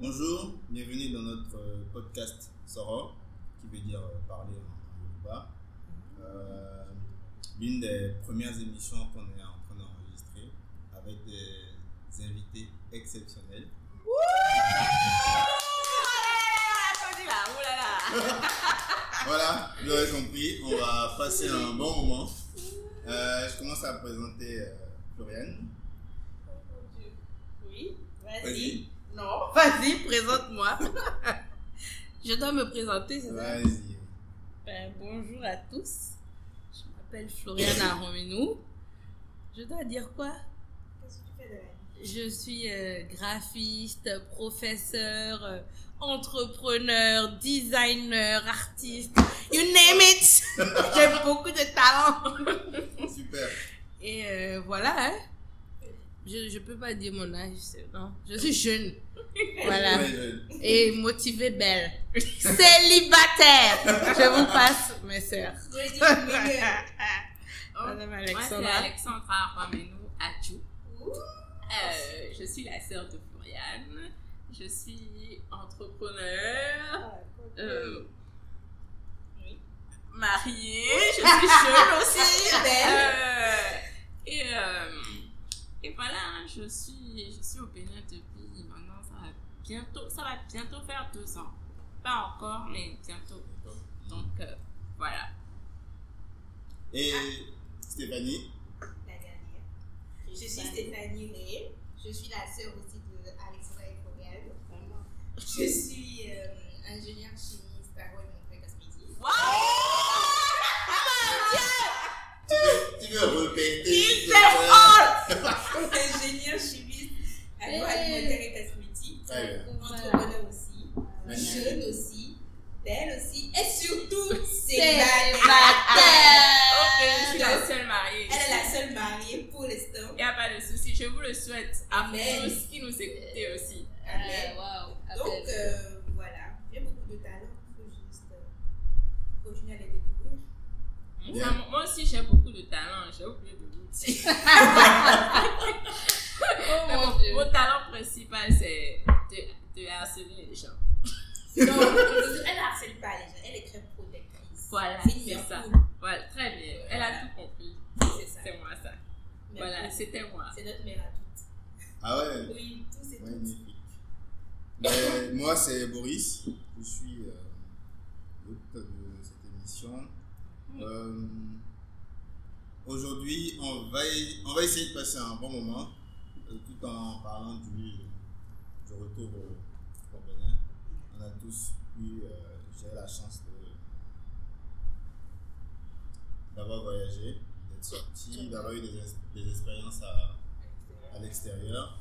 Bonjour, bienvenue dans notre euh, podcast Soro, qui veut dire euh, parler en Yoruba. Euh, L'une des premières émissions qu'on est en train d'enregistrer avec des invités exceptionnels. Voilà, vous l'aurez compris, on va passer un bon moment. Euh, je commence à présenter euh, Floriane. Oui, Vas-y. vas-y. Non, vas-y, présente-moi. Je dois me présenter, c'est ça? Vas-y. Ben, Bonjour à tous. Je m'appelle Floriana Romenou. Je dois dire quoi? Qu'est-ce que tu fais de la vie? Je suis euh, graphiste, professeur, euh, entrepreneur, designer, artiste. You name it J'ai beaucoup de talent. Super. Et euh, voilà, hein. Je, je peux pas dire mon âge, c'est- non. Je suis jeune. Voilà. Et motivée belle. Célibataire. Je vous passe, mes sœurs. Madame Moi, c'est Alexandra. Alexandra Ramenou Achou. Euh, je suis la sœur de Floriane. Je suis entrepreneur, euh, mariée. Je suis jeune aussi. Euh, et, euh, et voilà, je suis, je suis au Bénin depuis bientôt, ça va bientôt faire deux ans. Pas encore, mais bientôt. Donc, euh, voilà. Et Stéphanie, La dernière. Je suis Stéphanie Ré. Je suis la sœur aussi de Alexandra et Floriane. Je suis euh, ingénieure chimiste à Roy Montré Cosmétique. tu veux répéter ingénieure chimiste à Roy Montré Cosmétique. Très bien. Entrepreneur aussi. Jeune aussi. Belle aussi. Et surtout, Célibataire. Ok, je suis la seule mariée. Elle est la seule mariée pour l'instant. Il n'y a pas de souci, je vous le souhaite à Amen. tous qui nous écoutez aussi. Amen. wow. Donc, euh, voilà, j'ai beaucoup de talent, il faut juste euh, continuer à les découvrir. Ça, moi aussi, j'ai beaucoup de talent, j'ai oublié de vous dire. Oh mon, mon Dieu. mon talent principal, c'est de, de harceler les gens. Non, elle ne harcèle pas les gens, elle est très protectrice. Voilà, c'est ça. cool. Voilà, très bien. Elle a tout compris. C'est ça. C'est moi ça. Voilà, c'était moi. C'est notre mère à toutes. Ah ouais, Oui, tout c'est tout. magnifique. Mais moi, c'est Boris. Je suis euh, l'hôte de cette émission. Euh, Aujourd'hui, on va, y- on va essayer de passer un bon moment euh, tout en parlant du, du retour au, au Bénin. On a tous eu, euh, j'ai la chance d'avoir voyagé, d'être sorti, d'avoir eu des, ex- des expériences à, à l'extérieur.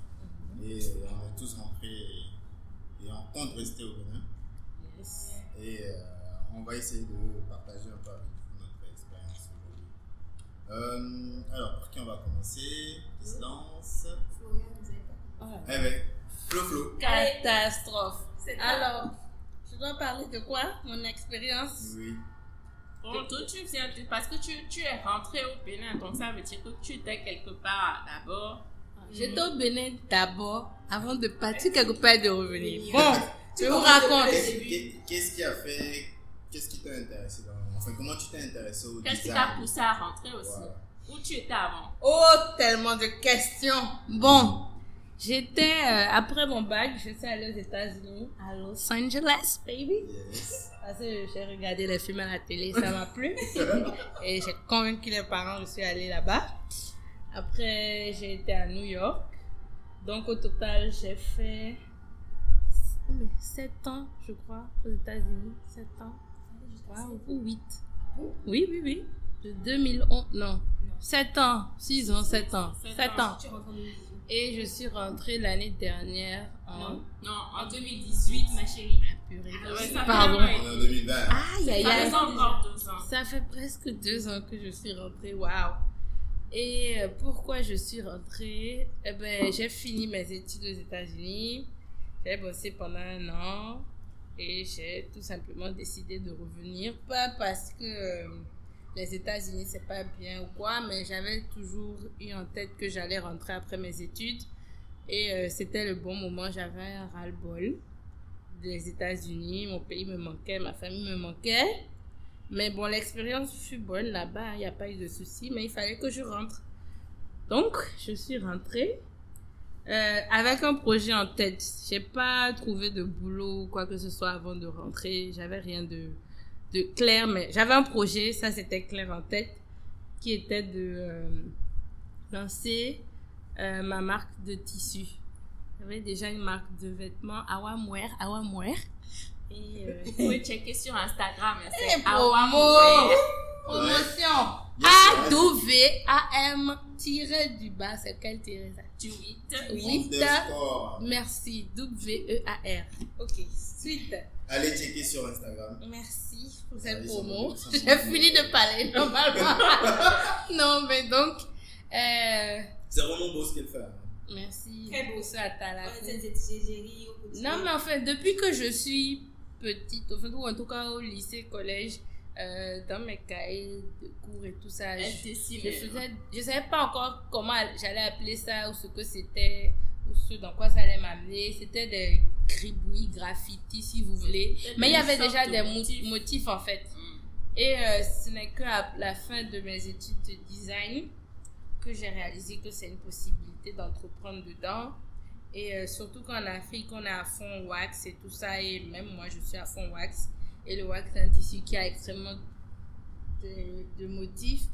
Et on est tous rentrés et, et on compte rester au Bénin. Et euh, on va essayer de partager un peu avec vous notre expérience aujourd'hui. Euh, alors, par qui on va commencer? Qui se lance? Florian, vous avez pas Eh ben, Flo Flo. Catastrophe. Alors, je dois parler de quoi? Mon expérience? Oui. Bon, toi, tu viens de- parce que tu, tu es rentré au Bénin, donc ça veut dire que tu étais quelque part d'abord. J'étais au Bénin d'abord, avant de partir quelque part et de revenir. Bon, je vous raconte. Qu'est-ce qu'est- qu'est-ce qui a fait Qu'est-ce qui t'a intéressé dans Enfin, comment tu t'es intéressé au Qu'est-ce qui t'a poussé à rentrer aussi? Voilà. Où tu étais avant? Oh, tellement de questions. Bon, j'étais, euh, après mon bac, je suis allée aux États-Unis, à Los Angeles, baby. Yes. Parce que j'ai regardé les films à la télé, ça m'a plu. Et j'ai convaincu les parents, je suis allée là-bas. Après, j'ai été à New York. Donc, au total, j'ai fait 7 ans, je crois, aux États-Unis. 7 ans. Ou 8. Oui, oui, oui. De 2011, non. 7 ans, 6 ans, 7 ans. Sept 7 ans. ans. Tu rentres en 2018. Et je suis rentrée l'année dernière en. Non, non, en 2018, ma chérie. Purée. Ouais, ça fait Pardon. un an et On est en 2020. Aïe, aïe, Ça fait encore deux ans. Ça fait presque deux ans que je suis rentrée. Waouh! Et euh, pourquoi je suis rentrée? Eh ben, j'ai fini mes études aux États-Unis. J'ai bossé pendant un an. Et j'ai tout simplement décidé de revenir. Pas parce que euh, les États-Unis, c'est pas bien ou quoi, mais j'avais toujours eu en tête que j'allais rentrer après mes études. Et euh, c'était le bon moment. J'avais un ras-le-bol des États-Unis. Mon pays me manquait, ma famille me manquait. Mais bon, l'expérience fut bonne là-bas. Il n'y a pas eu de soucis. Mais il fallait que je rentre. Donc, je suis rentrée. Euh, avec un projet en tête. J'ai pas trouvé de boulot ou quoi que ce soit avant de rentrer. J'avais rien de, de clair, mais j'avais un projet, ça c'était clair en tête, qui était de euh, lancer euh, ma marque de tissu. J'avais déjà une marque de vêtements Awamwear, Awamwear. Et vous pouvez checker sur Instagram, c'est promo, Awamwear. Promotion. A-W-A-M tiré du bas, c'est quel tiré ça? Du 8. Oui. Underscore. Merci. W-E-A-R. Ok. Suite. Allez checker sur Instagram. Merci pour cette promo. J'ai fini de parler normalement. non, mais donc, euh, C'est vraiment beau ce qu'elle fait. hein. merci. Très beau. ça. Non, mais en fait, depuis que je suis petite, enfin, ou en tout cas au lycée, collège, euh, dans mes cahiers de cours et tout ça, je, faisais, je savais pas encore comment j'allais appeler ça ou ce que c'était ou ce dans quoi ça allait m'amener. C'était des gribouillis, graffitis, si vous voulez. Mais il y avait déjà des mo- motifs. motifs en fait. Mm. Et euh, ce n'est qu'à la fin de mes études de design que j'ai réalisé que c'est une possibilité d'entreprendre dedans. Et euh, surtout qu'en Afrique, on est à fond wax et tout ça. Et même moi, je suis à fond wax. Et le wax, c'est un tissu qui a extrêmement de, de motifs,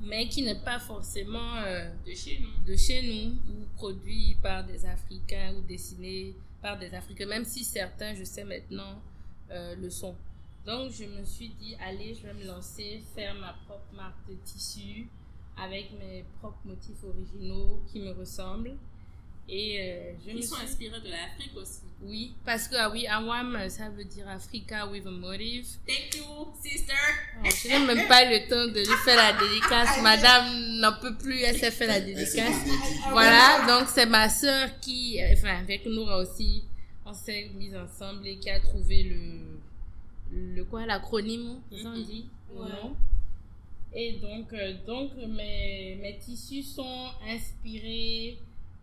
mais qui n'est pas forcément euh, De chez nous. de chez nous ou produit par des Africains ou dessiné par des Africains, même si certains, je sais maintenant, euh, le sont. Donc, je me suis dit, allez, je vais me lancer, faire ma propre marque de tissu avec mes propres motifs originaux qui me ressemblent. Et euh, je me Ils sont suis... inspirés de l'Afrique aussi. Oui, parce que, ah oui, Awam, ça veut dire Africa with a motive. Thank you, sister. Oh, je n'ai même pas eu le temps de lui faire la dédicace. Madame n'en peut plus, elle s'est fait la dédicace. Voilà, donc c'est ma sœur qui, euh, enfin avec Noura aussi, on s'est mis ensemble et qui a trouvé le, le quoi, l'acronyme, c'est ça on Mhm. dit? Ouais. non Et donc, euh, donc mes, mes tissus sont inspirés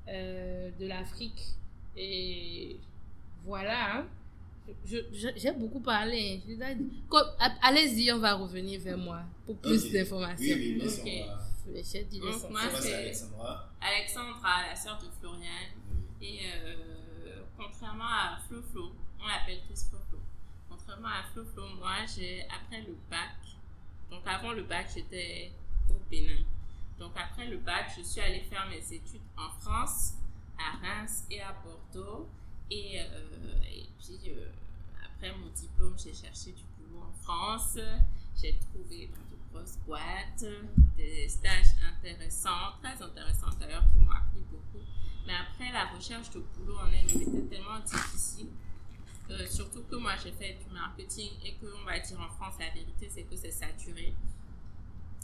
euh, de l'Afrique et voilà. hein. J'ai beaucoup parlé. Allez-y, on va revenir vers moi pour plus d'informations. Oui, oui, bien sûr. Ok. on va- dit Donc, moi, c'est- à Alexandra. Alexandra, la sœur de Florian. Et euh, contrairement à Flo Flo, on l'appelle tous Flo Flo. Contrairement à Flo Flo, moi, j'ai après le bac, donc avant le bac, j'étais au Bénin. Donc après le bac, je suis allée faire mes études en France, à Reims et à Bordeaux. Et, euh, puis euh, après mon diplôme, j'ai cherché du boulot en France. J'ai trouvé dans de grosses boîtes des stages intéressants, très intéressants d'ailleurs, qui m'ont appris beaucoup. Mais après, la recherche de boulot en elle-même était tellement difficile. euh, surtout que moi, j'ai fait du marketing et que, on va dire en France, la vérité, c'est que c'est saturé.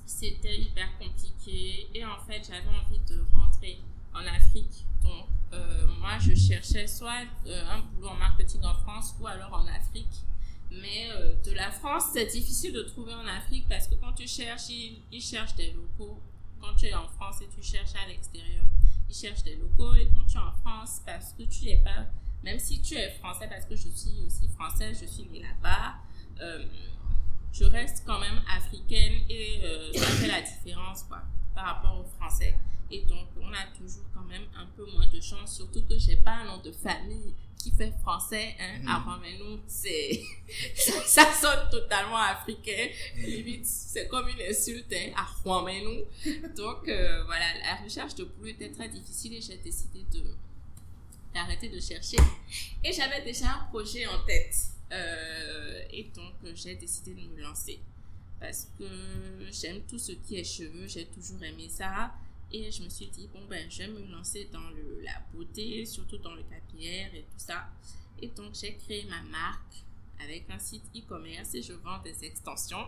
C'était hyper compliqué et en fait, j'avais envie de rentrer en Afrique. Donc, euh, moi, je cherchais soit euh, un boulot en marketing en France ou alors en Afrique. Mais euh, de la France, c'est difficile de trouver en Afrique parce que quand tu cherches, ils, ils cherchent des locaux. Quand tu es en France et tu cherches à l'extérieur, ils cherchent des locaux. Et quand tu es en France, parce que tu n'es pas, même si tu es français, parce que je suis aussi française, je suis née là-bas, je reste quand même africaine et euh, ça fait la différence quoi, par rapport aux Français. Et donc, on a toujours quand même un peu moins de chance, surtout que j'ai pas un nom de famille qui fait français. Hein, Mhm. À Romenou, c'est ça, ça sonne totalement africain. Limite, c'est comme une insulte hein, à Romenou. Donc, euh, voilà, la recherche de boulot était très difficile et j'ai décidé de d'arrêter de chercher. Et j'avais déjà un projet en tête. Euh, et donc, euh, j'ai décidé de me lancer. Parce que j'aime tout ce qui est cheveux, j'ai toujours aimé ça. Et je me suis dit, bon, ben, je vais me lancer dans le, la beauté, surtout dans le capillaire et tout ça. Et donc, j'ai créé ma marque avec un site e-commerce et je vends des extensions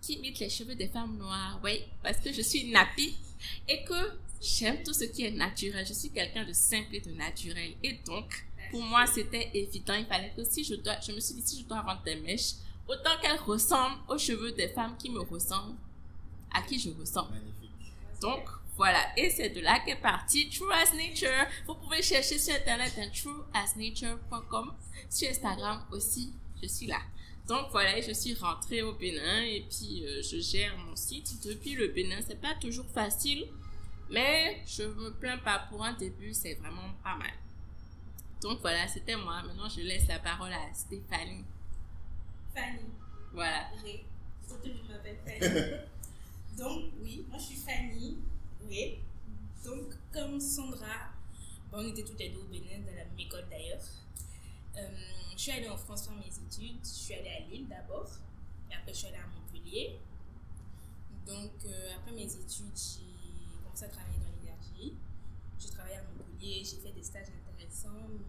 qui imitent les cheveux des femmes noires. Oui, parce que je suis nappie et que j'aime tout ce qui est naturel. Je suis quelqu'un de simple et de naturel. Et donc, pour moi, c'était évident. Il fallait que si je dois, je me suis dit, si je dois vendre des mèches, autant qu'elles ressemblent aux cheveux des femmes qui me ressemblent, à qui je ressemble. Magnifique. Donc, Voilà, et c'est de là qu'est parti True as Nature. Vous pouvez chercher sur internet un trueasnature.com, sur Instagram aussi, je suis là. Donc voilà, je suis rentrée au Bénin et puis euh, je gère mon site depuis le Bénin. C'est pas toujours facile, mais je me plains pas pour un début, c'est vraiment pas mal. Donc voilà, c'était moi. Maintenant, je laisse la parole à Stéphanie. Fanny. Voilà. Oui. Surtout, je m'appelle Fanny. Donc, oui, moi je suis Fanny. Oui. Donc, comme Sandra, bon, on était toutes les deux au Bénin, dans la même école d'ailleurs. Euh, je suis allée en France faire mes études. Je suis allée à Lille d'abord. Et après, je suis allée à Montpellier. Donc, euh, après mes études, j'ai commencé à travailler dans l'énergie. J'ai travaillé à Montpellier, j'ai fait des stages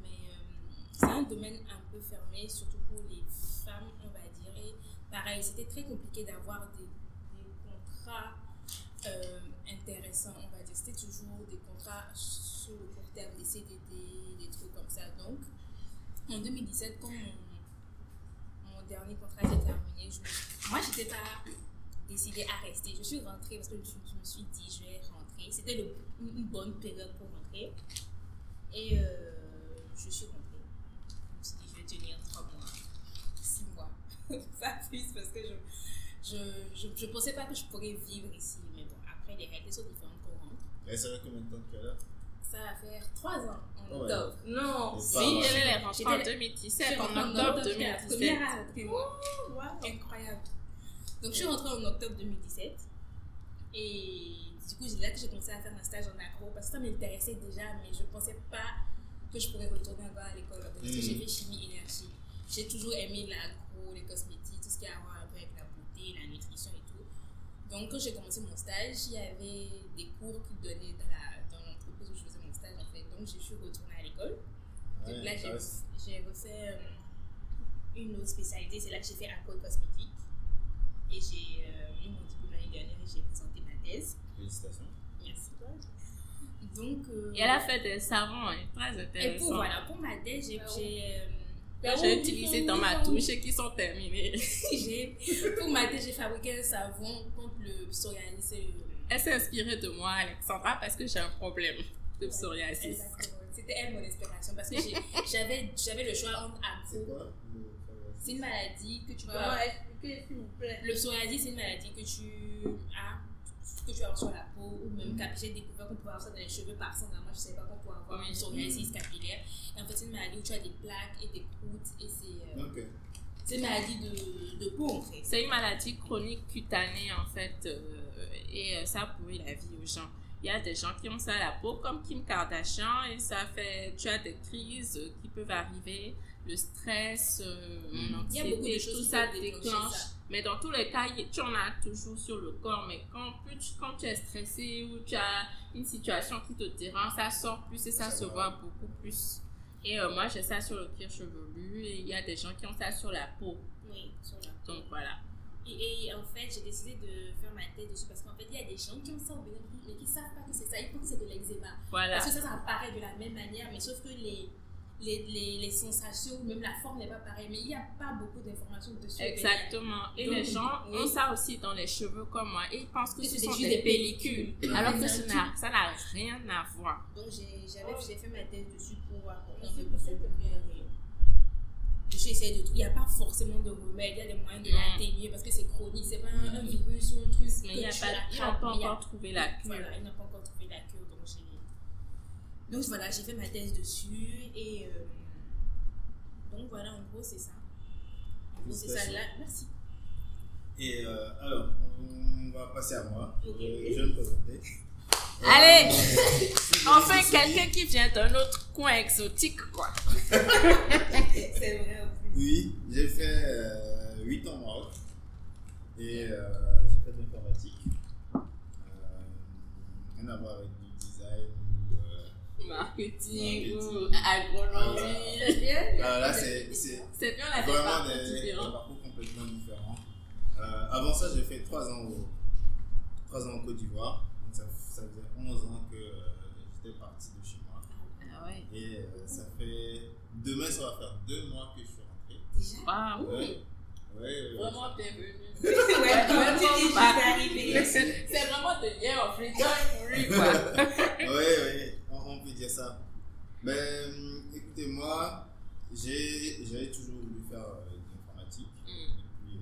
mais euh, c'est un domaine un peu fermé, surtout pour les femmes, on va dire. Et pareil, c'était très compliqué d'avoir des, des contrats euh, intéressants, on va dire. C'était toujours des contrats sur le court terme, des CDD, des trucs comme ça. Donc, en 2017, quand mon, dernier contrat s'est terminé, je, moi, je n'étais pas décidée à rester. Je suis rentrée parce que je, je me suis dit, je vais rentrer. C'était une bonne période pour rentrer. Et euh, je suis rentrée. Je me suis dit, je vais tenir 3 mois, 6 mois, pas plus, parce que je je, je, je pensais pas que je pourrais vivre ici. Mais bon, après, les réalités sont différentes qu'on rentre. Et ça fait combien de temps que tu es là? Ça va faire 3 ans en Ouais. octobre. Non, pas elle est rentrée en J'étais- 2017, en octobre 2017. Première rentrée, moi. Incroyable. Donc, je suis rentrée en octobre 2017. Et du coup, c'est là que j'ai commencé à faire un stage en agro parce que ça m'intéressait déjà, mais je ne pensais pas que je pourrais retourner encore à l'école. Parce que j'ai fait chimie énergie. J'ai toujours aimé l'agro, les cosmétiques, tout ce qui a à voir un peu avec la beauté, la nutrition et tout. Donc, quand j'ai commencé mon stage, il y avait des cours qu'ils donnaient dans l'entreprise où je faisais mon stage en fait. Donc, je suis retournée à l'école. Donc là, j'ai refait euh, une autre spécialité. C'est là que j'ai fait aqua cosmétique. Et j'ai euh, eu mon diplôme l'année dernière et j'ai présenté ma thèse. Félicitations. Merci. Donc, euh, Et elle a fait des savons, hein, très et intéressants. pour, voilà, pour ma thèse, j'ai. j'ai, euh, utilisé dans ma touche et qui sont terminés. j'ai- pour ma thèse, j'ai fabriqué un savon contre le psoriasis et le. Elle s'est inspirée de moi, Alexandra, parce que j'ai un problème de psoriasis. Exactement. C'était elle mon inspiration parce que j'avais j'avais le choix entre C'est agro. C'est une maladie que tu plaît. Le psoriasis, c'est une maladie que tu as, que tu as sur la peau, ou même cap- j'ai découvert qu'on pouvait avoir ça dans les cheveux par exemple. Moi, je ne savais pas qu'on pouvait avoir une psoriasis capillaire. Et en fait, c'est une maladie où tu as des plaques et des croûtes, et c'est euh, c'est une maladie de, de peau en fait. C'est une maladie chronique cutanée en fait euh, et euh, ça pourrit la vie aux gens. Il y a des gens qui ont ça à la peau comme Kim Kardashian et ça fait, tu as des crises qui peuvent arriver, le stress, euh. Il y a beaucoup de l'anxiété, choses tout qui ça déclenche. ça. Mais dans tous les cas, tu en as toujours sur le corps. Mais quand, plus tu, quand tu es stressé ou tu as une situation qui te dérange, ça sort plus et ça, Ça se va. voit beaucoup plus. Et euh, moi, j'ai ça sur le cuir chevelu et il y a des gens qui ont ça sur la peau. Oui, sur la peau. Donc voilà. Et, et en fait, j'ai décidé de faire ma thèse dessus parce qu'en fait, il y a des gens qui ont ça au Bénin, mais qui ne savent pas que c'est ça. Ils pensent que c'est de l'eczéma. Voilà. Parce que ça, ça apparaît de la même manière, mais sauf que les, les, les, les sensations, même la forme n'est pas pareille. Mais il n'y a pas beaucoup d'informations dessus. Exactement. Et Donc, les gens oui. ont ça aussi dans les cheveux comme moi. Ils pensent que Que ce c'est sont juste des des pellicules. pellicules. Alors que n'a- ça n'a rien à voir. Donc j'ai j'avais- j'ai fait ma thèse dessus pour apprendre un peu plus sur le problème. Je essayé de tout. Il n'y a pas forcément de remède, il y a des moyens de l'atténuer parce que c'est chronique, c'est pas un, virus ou un truc. Mais il n'y a pas, il encore trouvé la cure. Voilà, ils n'ont pas encore trouvé la cure, donc voilà, j'ai fait ma thèse dessus et. euh, Donc voilà, en gros, c'est ça. En gros, c'est ça là. Merci. Et euh, alors, on va passer à moi. Euh, je vais me présenter. Allez Euh, Enfin, quelqu'un qui vient d'un autre coin exotique, quoi. c'est vrai. Oui, j'ai fait euh, 8 ans au Maroc. Et euh, j'ai fait de l'informatique. Euh, rien à voir avec Marketing ou agronomie. C'est bien. ah, là, c'est c'est bien, on a des vraiment parcours des, des parcours complètement différents. Euh, avant ça, j'ai fait 3 ans, au, 3 ans en Côte d'Ivoire. Donc ça, ça faisait 11 ans que euh, j'étais parti de chez moi. Ah ouais. Et euh, ça fait. Demain, ça va faire 2 mois que je suis rentré. Déjà? Waouh. Ouais. Ouais, Vraiment bienvenue. Ouais, comment tu dis, je suis arrivée. C'est vraiment de hier en freedom pour lui. plus, quoi. oui, oui, on, peut dire ça. Mais euh, écoutez, moi, j'ai- j'avais toujours voulu faire euh, de l'informatique. Mm. Depuis, euh,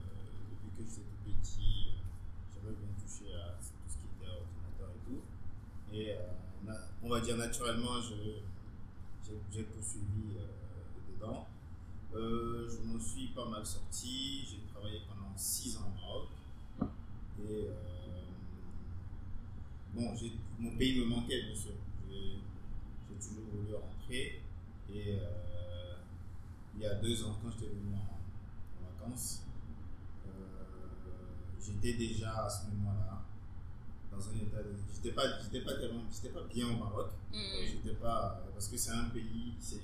depuis que j'étais tout petit, euh, j'avais bien touché à tout ce qui était ordinateur et tout. Et on va dire naturellement, je- j'ai j'ai poursuivi dedans. Euh, je m'en suis pas mal sorti. J'ai travaillé pendant 6 ans au Maroc. Et euh, bon, j'ai- mon pays me manquait, bien sûr. Toujours voulu rentrer. Et euh, il y a deux ans, quand j'étais venu en, en vacances, euh, j'étais déjà à ce moment-là dans un état de. J'étais pas, j'étais pas tellement. J'étais pas bien au Maroc. Mm. J'étais pas. Parce que c'est un pays, c'est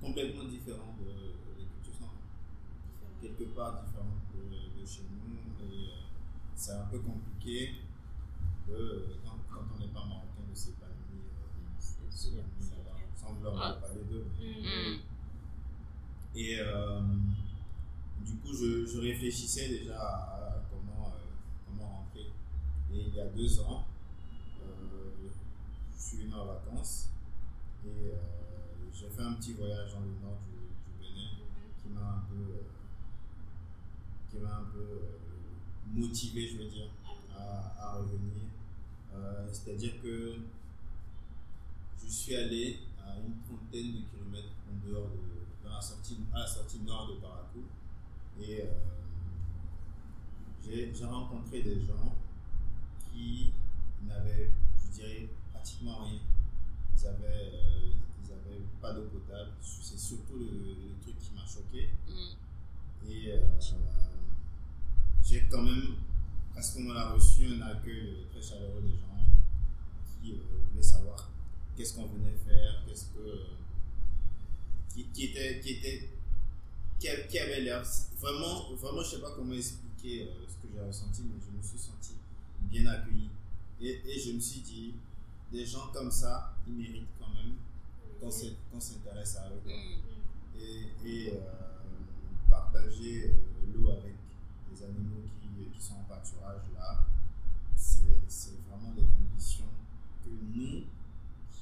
complètement différent de, des cultures sont quelque part différentes de, de chez nous. Et euh, c'est un peu compliqué de, quand, quand on n'est pas marocain de. Sans vouloir Ah. parler d'eux. Et euh, du coup, je, je réfléchissais déjà à comment, euh, comment rentrer. Et il y a deux ans, euh, je suis venu en vacances et j'ai fait un petit voyage dans le nord du, du Bénin qui m'a un peu, qui m'a un peu motivé, je veux dire, à, à revenir. C'est-à-dire que je suis allé à une trentaine de kilomètres en dehors de, dans la sortie, à la sortie nord de Barakou. Et euh, j'ai rencontré des gens qui n'avaient, je dirais, pratiquement rien. Ils avaient, euh, pas d'eau potable. C'est surtout le, le truc qui m'a choqué. Mm. Et euh, j'ai quand même, à ce moment-là, reçu un accueil très chaleureux des gens qui voulaient savoir qu'est-ce qu'on venait faire, qu'est-ce que. qui, qui était. Qui, était qui, avait l'air. Vraiment, vraiment, je sais pas comment expliquer euh, ce que j'ai ressenti, mais je me suis senti bien accueilli. Et, et je me suis dit, des gens comme ça, ils méritent quand même qu'on s'in- qu'on s'intéresse à eux. Mm. et, et euh, partager euh, l'eau avec les animaux qui, qui sont en pâturage là, c'est vraiment des conditions que nous,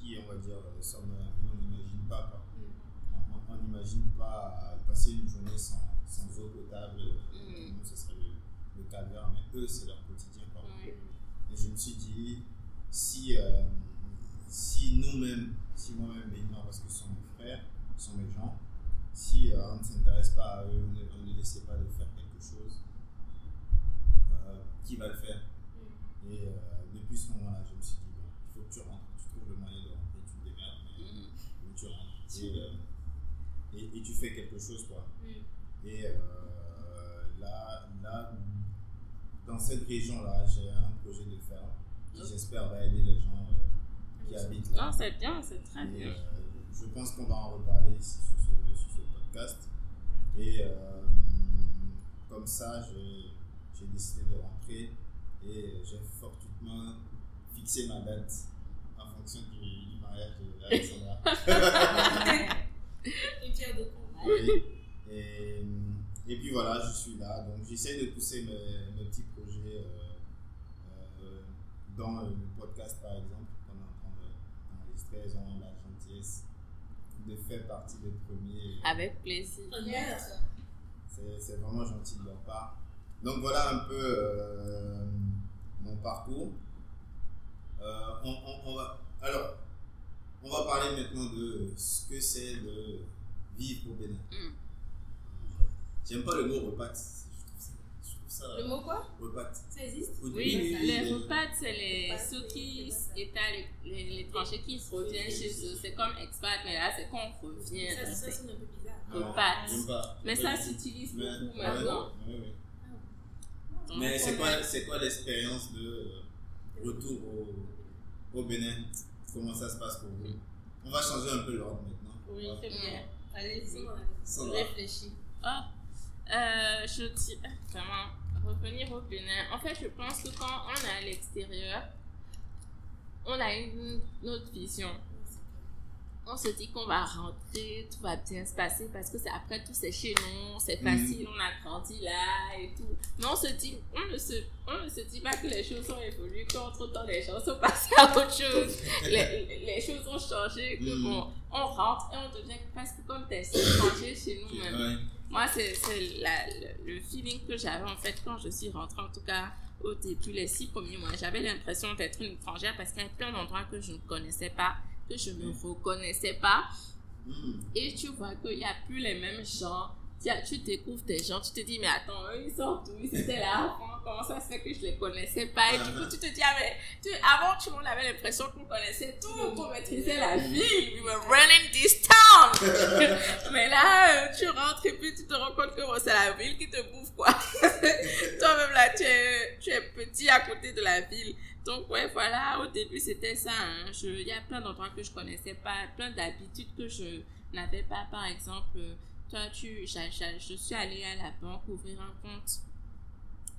qui on va dire euh, on n'imagine pas. quoi. On- n'imagine pas passer une journée sans, sans eau potable. Mm. Nous, ce serait le, le calvaire, mais eux, c'est leur quotidien. quoi. Et je me suis dit, si, euh, si nous-mêmes, si moi-même, parce que ce sont mes frères, ce sont mes gens, si euh, on ne s'intéresse pas à eux, on ne, on ne laissait pas de faire quelque chose, euh, qui va le faire? Et euh, depuis ce moment-là, je me suis dit, il faut que tu rentres, tu trouves le moyen de rentrer, tu te démerdes, mais, Mm. mais Et, euh, et, et tu fais quelque chose, quoi. Mm. Et euh, là, là, dans cette région-là, j'ai un projet de ferme qui, Ok. j'espère, va aider les gens euh, qui habitent là. Non, c'est bien, c'est très Et, bien. je pense qu'on va en reparler ici sur ce, sur ce podcast. Et euh, comme ça, j'ai décidé de rentrer et j'ai fortuitement fixé ma date en fonction du mariage de Alexandra. Et Pierre de Con. Oui. Et, et puis voilà, je suis là. Donc j'essaie de pousser mes, mes petits projets euh, euh, dans le podcast, par exemple, qu'on est en train de- d'enregistrer. Ils ont la gentillesse de faire partie des premiers. Avec plaisir. C'est c'est vraiment gentil de leur part. Donc voilà un peu euh, mon parcours. Euh, on, on- on va, alors, on va parler maintenant de ce que c'est de vivre au Bénin. Mm. J'aime pas le mot. Je trouve ça. Ça Le mot quoi? repas. Ça existe? Oui, les les- repas, c'est les, Repas, ceux qui l'é- les, les étrangers qui se reviennent chez eux. C'est comme expat, mais là, c'est quand on revient. Ça, ça sonne un peu bizarre. J'aime pas. Mais ça s'utilise beaucoup ouais, maintenant. ouais, Mais c'est quoi, quoi l'expérience de retour au, au Bénin? Comment ça se passe pour vous? On va changer un peu l'ordre maintenant. Oui, c'est bien. Allez-y. Réfléchis. Ah, euh, je dis vraiment revenir au Bénin. En fait, je pense que quand on est à l'extérieur, on a une autre vision. On se dit qu'on va rentrer, tout va bien se passer parce que c'est après tout c'est chez nous, c'est Mhm. facile, on a grandi là et tout. Mais on se dit, on ne se, on ne se dit pas que les choses ont évolué, qu'entre temps les gens sont passés à autre chose, les, les choses ont changé, que Mhm. bon, on rentre et on devient presque comme des étrangers chez nous-mêmes. Moi, c'est le, le feeling que j'avais en fait quand je suis rentrée, en tout cas au début, les six premiers mois. J'avais l'impression d'être une étrangère parce qu'il y avait plein d'endroits que je ne connaissais pas, que je ne reconnaissais pas. Hmm. Et tu vois qu'il n'y a plus les mêmes gens. Tu, découvres des gens, tu te dis, mais attends, eux, ils sont d'où? Ils étaient là avant, comment ça se fait que je les connaissais pas? Et du coup, tu te dis, ah, mais tu, avant, tout le monde avait l'impression qu'on connaissait tout, qu'on maîtrisait la ville. We were running this town Mais là, euh, tu rentres et puis tu te rends compte que bon, c'est la ville qui te bouffe, quoi. Toi-même, là, tu es, tu es petit à côté de la ville. Donc, ouais, voilà, au début, c'était ça. hein. Il y a plein d'endroits que je connaissais pas, plein d'habitudes que je n'avais pas. Par exemple, euh, toi, tu, j'a- je suis allée à la banque ouvrir un compte.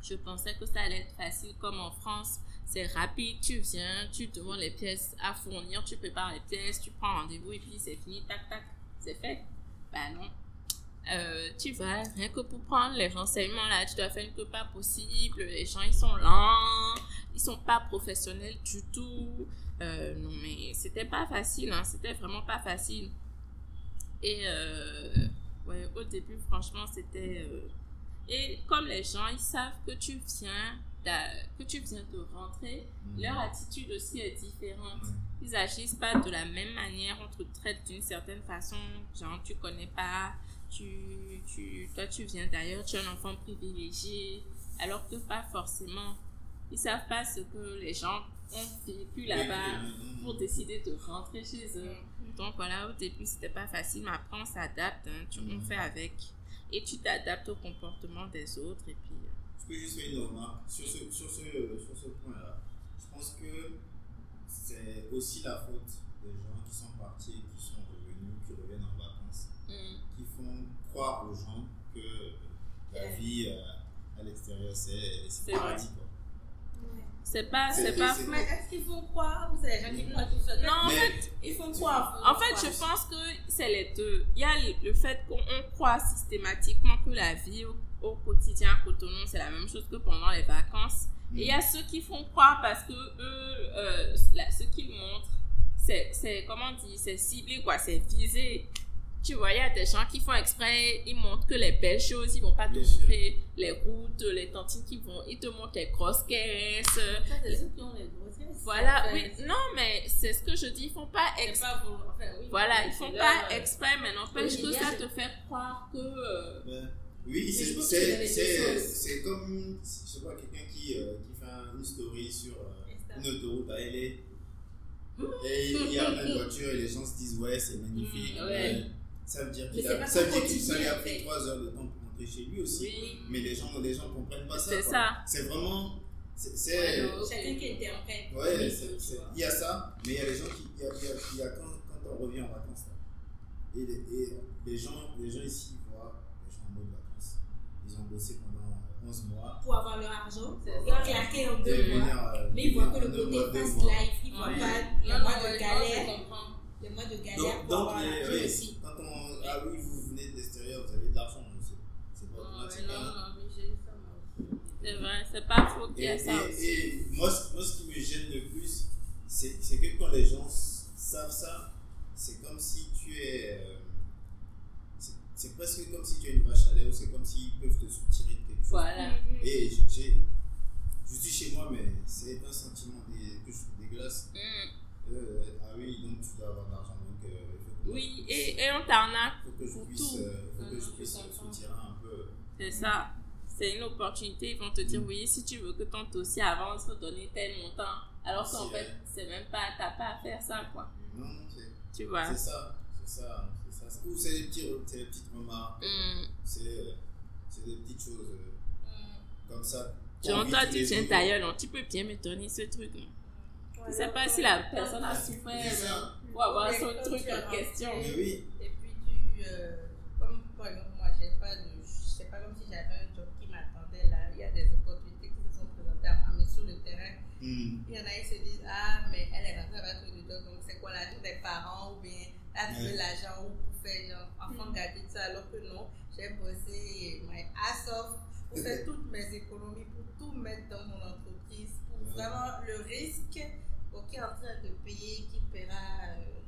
Je pensais que ça allait être facile comme en France. C'est rapide, tu viens, tu demandes les pièces à fournir, tu prépares les pièces, tu prends rendez-vous et puis c'est fini, tac, tac, c'est fait? Ben non. Euh, tu vas, rien que pour prendre les renseignements là, tu dois faire que pas possible. Les gens, ils sont lents, ils sont pas professionnels du tout. Euh, non, mais c'était pas facile, hein, c'était vraiment pas facile. Et euh, ouais, au début, franchement, c'était. Et comme les gens, ils savent que tu viens, que tu viens de rentrer, Hmm. leur attitude aussi est différente. Ils agissent pas de la même manière, on te traite d'une certaine façon, genre tu connais pas, tu, tu, toi tu viens d'ailleurs, tu es un enfant privilégié, alors que pas forcément. Ils savent pas ce que les gens ont vécu là-bas pour décider de rentrer chez eux. Donc voilà, au début c'était pas facile, mais après on s'adapte, hein, tu, on fait avec. Et tu t'adaptes au comportement des autres et puis... euh, Je peux juste faire une remarque sur ce, sur ce, sur ce point-là. Je pense que c'est aussi la faute des gens qui sont partis, qui sont revenus, qui reviennent en vacances, qui font croire aux gens que la vie euh, à l'extérieur c'est paradis. Quoi. C'est pas... C'est- pas... est-ce qu'ils font croire ou c'est les gens qui croient tout seul Non, en fait, Ils font croire. En fait, je pense que c'est les deux. Il y a le- le fait qu'on on croit systématiquement que la vie au, au quotidien à Cotonou, c'est la même chose que pendant les vacances. Et il y a ceux qui font croire parce que eux, euh, là, ce qu'ils montrent, c'est, c'est, comment on dit, c'est ciblé, quoi, c'est visé. Tu vois, il y a des gens qui font exprès, ils montrent que les belles choses, ils vont pas te Bien sûr. montrer les routes, les tantines qui vont, ils te montrent les grosses caisses. Qui ont les. Voilà, Enfin, oui, non, mais c'est ce que je dis, ils font pas exprès. pas pour. Enfin, oui. Voilà, ils font pas euh, exprès, mais n'empêche oui, que ça te fait croire que. euh, Ben, oui, c'est- comme, je sais pas, quelqu'un qui, euh, qui fait un- une story sur euh, une autoroute à LA. Et il y a plein de voitures et les gens se disent ouais c'est magnifique. Ouais. Ça veut dire qu'il a, ça veut dire qu'il ça lui a quotidien, pris en fait. 3 heures de temps pour rentrer chez lui aussi. Oui. Mais les gens, les gens comprennent pas ça. C'est ça. C'est vraiment. c'est-. Ouais, Ouais. Chacun qui interprète. c'est- c'est- il y a ça, mais il y a les gens qui. Il y a, il y a- il y a quand, quand on revient en vacances là. Et, les, et les, gens, les gens ici voient les gens en mode vacances. Ils ont bossé pendant 11 mois. Pour avoir leur argent. C'est Ils ont claqué en deux mois. euh, Mais ils voient que le côté fast life. Ils voient Ouais. pas Non, mois de ouais, galère. Les mois de galère Donc, pour donc avoir les- oui, aussi. quand on. Ah oui, vous venez de l'extérieur, vous avez de l'argent. c'est- pas Non, automatique. mais non, hein. non, mais j'ai eu ça, moi aussi. C'est vrai, c'est pas faux qu'il Et, y a ça et- aussi. et moi, ce- moi, ce qui me gêne le plus, c'est c'est que quand les gens savent ça, c'est comme si tu es. euh, c'est- presque comme si tu es une vache à lait ou c'est comme s'ils peuvent te soutirer de quelque chose. Voilà. Et j'ai. Je suis chez moi, mais c'est un sentiment dé- que je trouve dégueulasse. Mm. Euh, ah oui, donc tu dois avoir de l'argent, donc euh, il Oui, et, et on t'arnaque, faut que je pour puisse, tout. euh, faut Non, que non, je je puisse comprends. soutirer un peu. c'est ça. C'est une opportunité, ils vont te dire Mm. oui, si tu veux que ton dossier avance, faut donner tel montant. Alors qu'en fait, c'est même pas, t'as pas à faire ça, quoi. Non, non, c'est Tu vois. c'est ça. C'est ça. C'est ça. Ou c'est des, petits, c'est des petites remarques. Mm. C'est c'est des petites choses euh, comme ça. Tu qu'on vit entends, tous tu les tiens jours. d'ailleurs, non, tu peux bien me donner ce truc. là. Je sais pas si la personne a souffert pour avoir son truc en question. Oui. Et puis tu, euh, comme par exemple moi j'ai pas de, c'est pas comme si j'avais un job qui m'attendait là. Il y a des opportunités qui se sont présentées à moi, mais sur le terrain, Hmm. il y en a qui se disent ah mais elle est rentrée avec le job donc c'est quoi l'argent des parents ou bien là à trouver l'argent ou pour faire genre enfant garder ça alors que non, j'ai bossé my ass off pour faire toutes mes économies, pour tout mettre dans mon entreprise, pour vraiment le risque ok en train de payer qui paiera. Euh,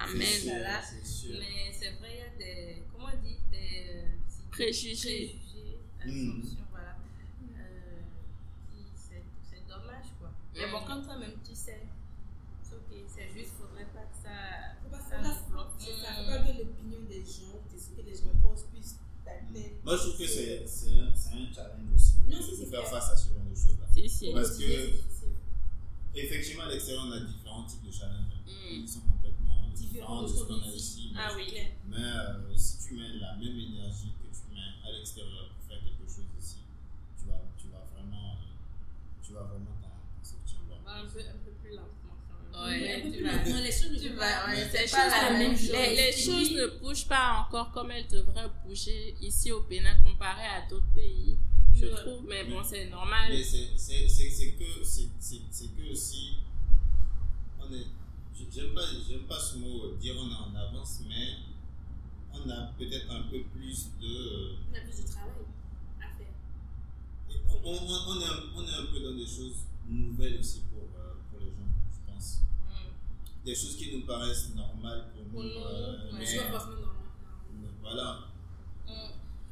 Amen. Mais c'est vrai, il y a des, comment on dit, des euh, Préjugés. préjugés, assumptions, voilà. Euh, qui- c'est c'est dommage quoi. Mais bon, quand toi-même tu sais, c'est ok, c'est juste, faudrait pas que ça. Faut pas, ça faut pas, c'est ça, faut pas que l'opinion des gens, de ce que les gens pensent, puisse ta tête. Moi, je trouve que c'est c'est un, c'est un challenge aussi Non, c'est faire face à ce genre de choses-là. Si, si. Parce que. Effectivement, à l'extérieur, on a différents types de challenges Mm. qui sont complètement Différents de ce qu'on a ici. Ah oui. Mais euh, si tu mets la même énergie que tu mets à l'extérieur pour faire quelque chose ici, tu vas, tu vas vraiment, euh, tu vas vraiment t'en sortir. quoi. Un peu, un peu plus lentement quand même. Ouais, tu vas- les choses ne tu vont vas- pas- ouais, Mais c'est Les pas choses, la même chose. les, les Oui. choses ne bougent pas encore comme elles devraient bouger ici au Bénin comparé à d'autres pays, je Ouais. trouve. Mais bon, c'est normal. Mais c'est que, c'est que aussi, on est, j'aime pas, pas ce mot dire on est en avance, mais on a peut-être un peu plus de. On a plus de travail à faire. on, on, on est un, on est un peu dans des choses nouvelles aussi pour, euh, pour les gens, je pense. Mm. Des choses qui nous paraissent normales pour nous. Pour nous, euh, mais- forcément normal. voilà.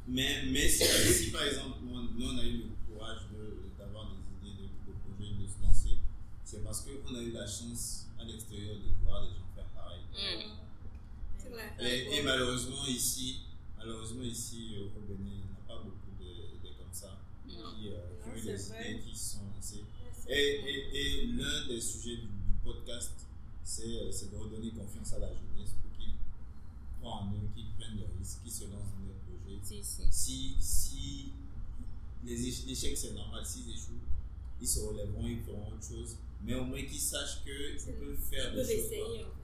Mais, mais si, si par exemple, nous on a eu le courage de- d'avoir des idées, de, de projets, de se lancer, c'est parce qu'on a eu la chance à l'extérieur de voir des gens faire pareil. Mm. C'est vrai. Et, et malheureusement ici, malheureusement ici euh, au Bénin, il n'y en a pas beaucoup de, de comme ça qui, euh, qui Non, ont eu des vrai. idées qui se sont lancées. Et, et, et l'un des sujets du, du podcast, c'est euh, c'est de redonner confiance à la jeunesse pour qu'ils croient en eux, qu'ils prennent des risques, qu'ils se lancent Si, si. Si, si les éche- l'échec c'est normal, s'ils échouent, ils se relèveront, ils feront autre chose. Mais au moins qu'ils sachent qu'ils C'est- peuvent faire des choses.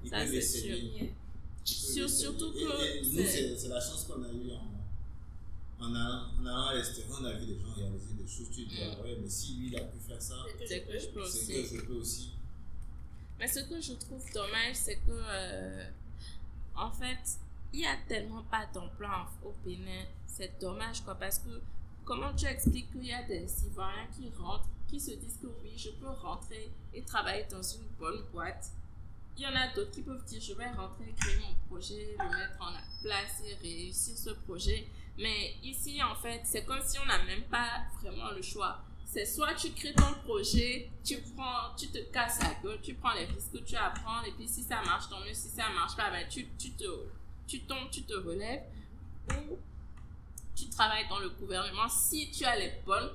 Ils Ça, peuvent c'est essayer. Sur- essayer. surtout Et- que et nous, c'est- la chance qu'on a eue en, en, allant, en allant à l'extérieur. On a vu des gens réaliser des choses. Tu te dis, Mm. ah ouais, mais si lui il a pu faire ça, C'est que je peux c'est aussi. que je peux aussi. Mais ce que je trouve dommage, c'est que, euh, en fait, il n'y a tellement pas d'emploi au Bénin. C'est dommage, quoi, parce que comment tu expliques qu'il y a des Ivoiriens qui rentrent, qui se disent que oui, je peux rentrer et travailler dans une bonne boîte? Il y en a d'autres qui peuvent dire, je vais rentrer, créer mon projet, le mettre en place et réussir ce projet. Mais ici, en fait, c'est comme si on n'a même pas vraiment le choix c'est soit tu crées ton projet, tu prends, tu te casses la gueule, tu prends les risques que tu as prendre, et puis si ça marche, tant mieux, si ça marche pas, ben tu, tu te, tu tombes, tu te relèves, ou tu travailles dans le gouvernement si tu as les bonnes,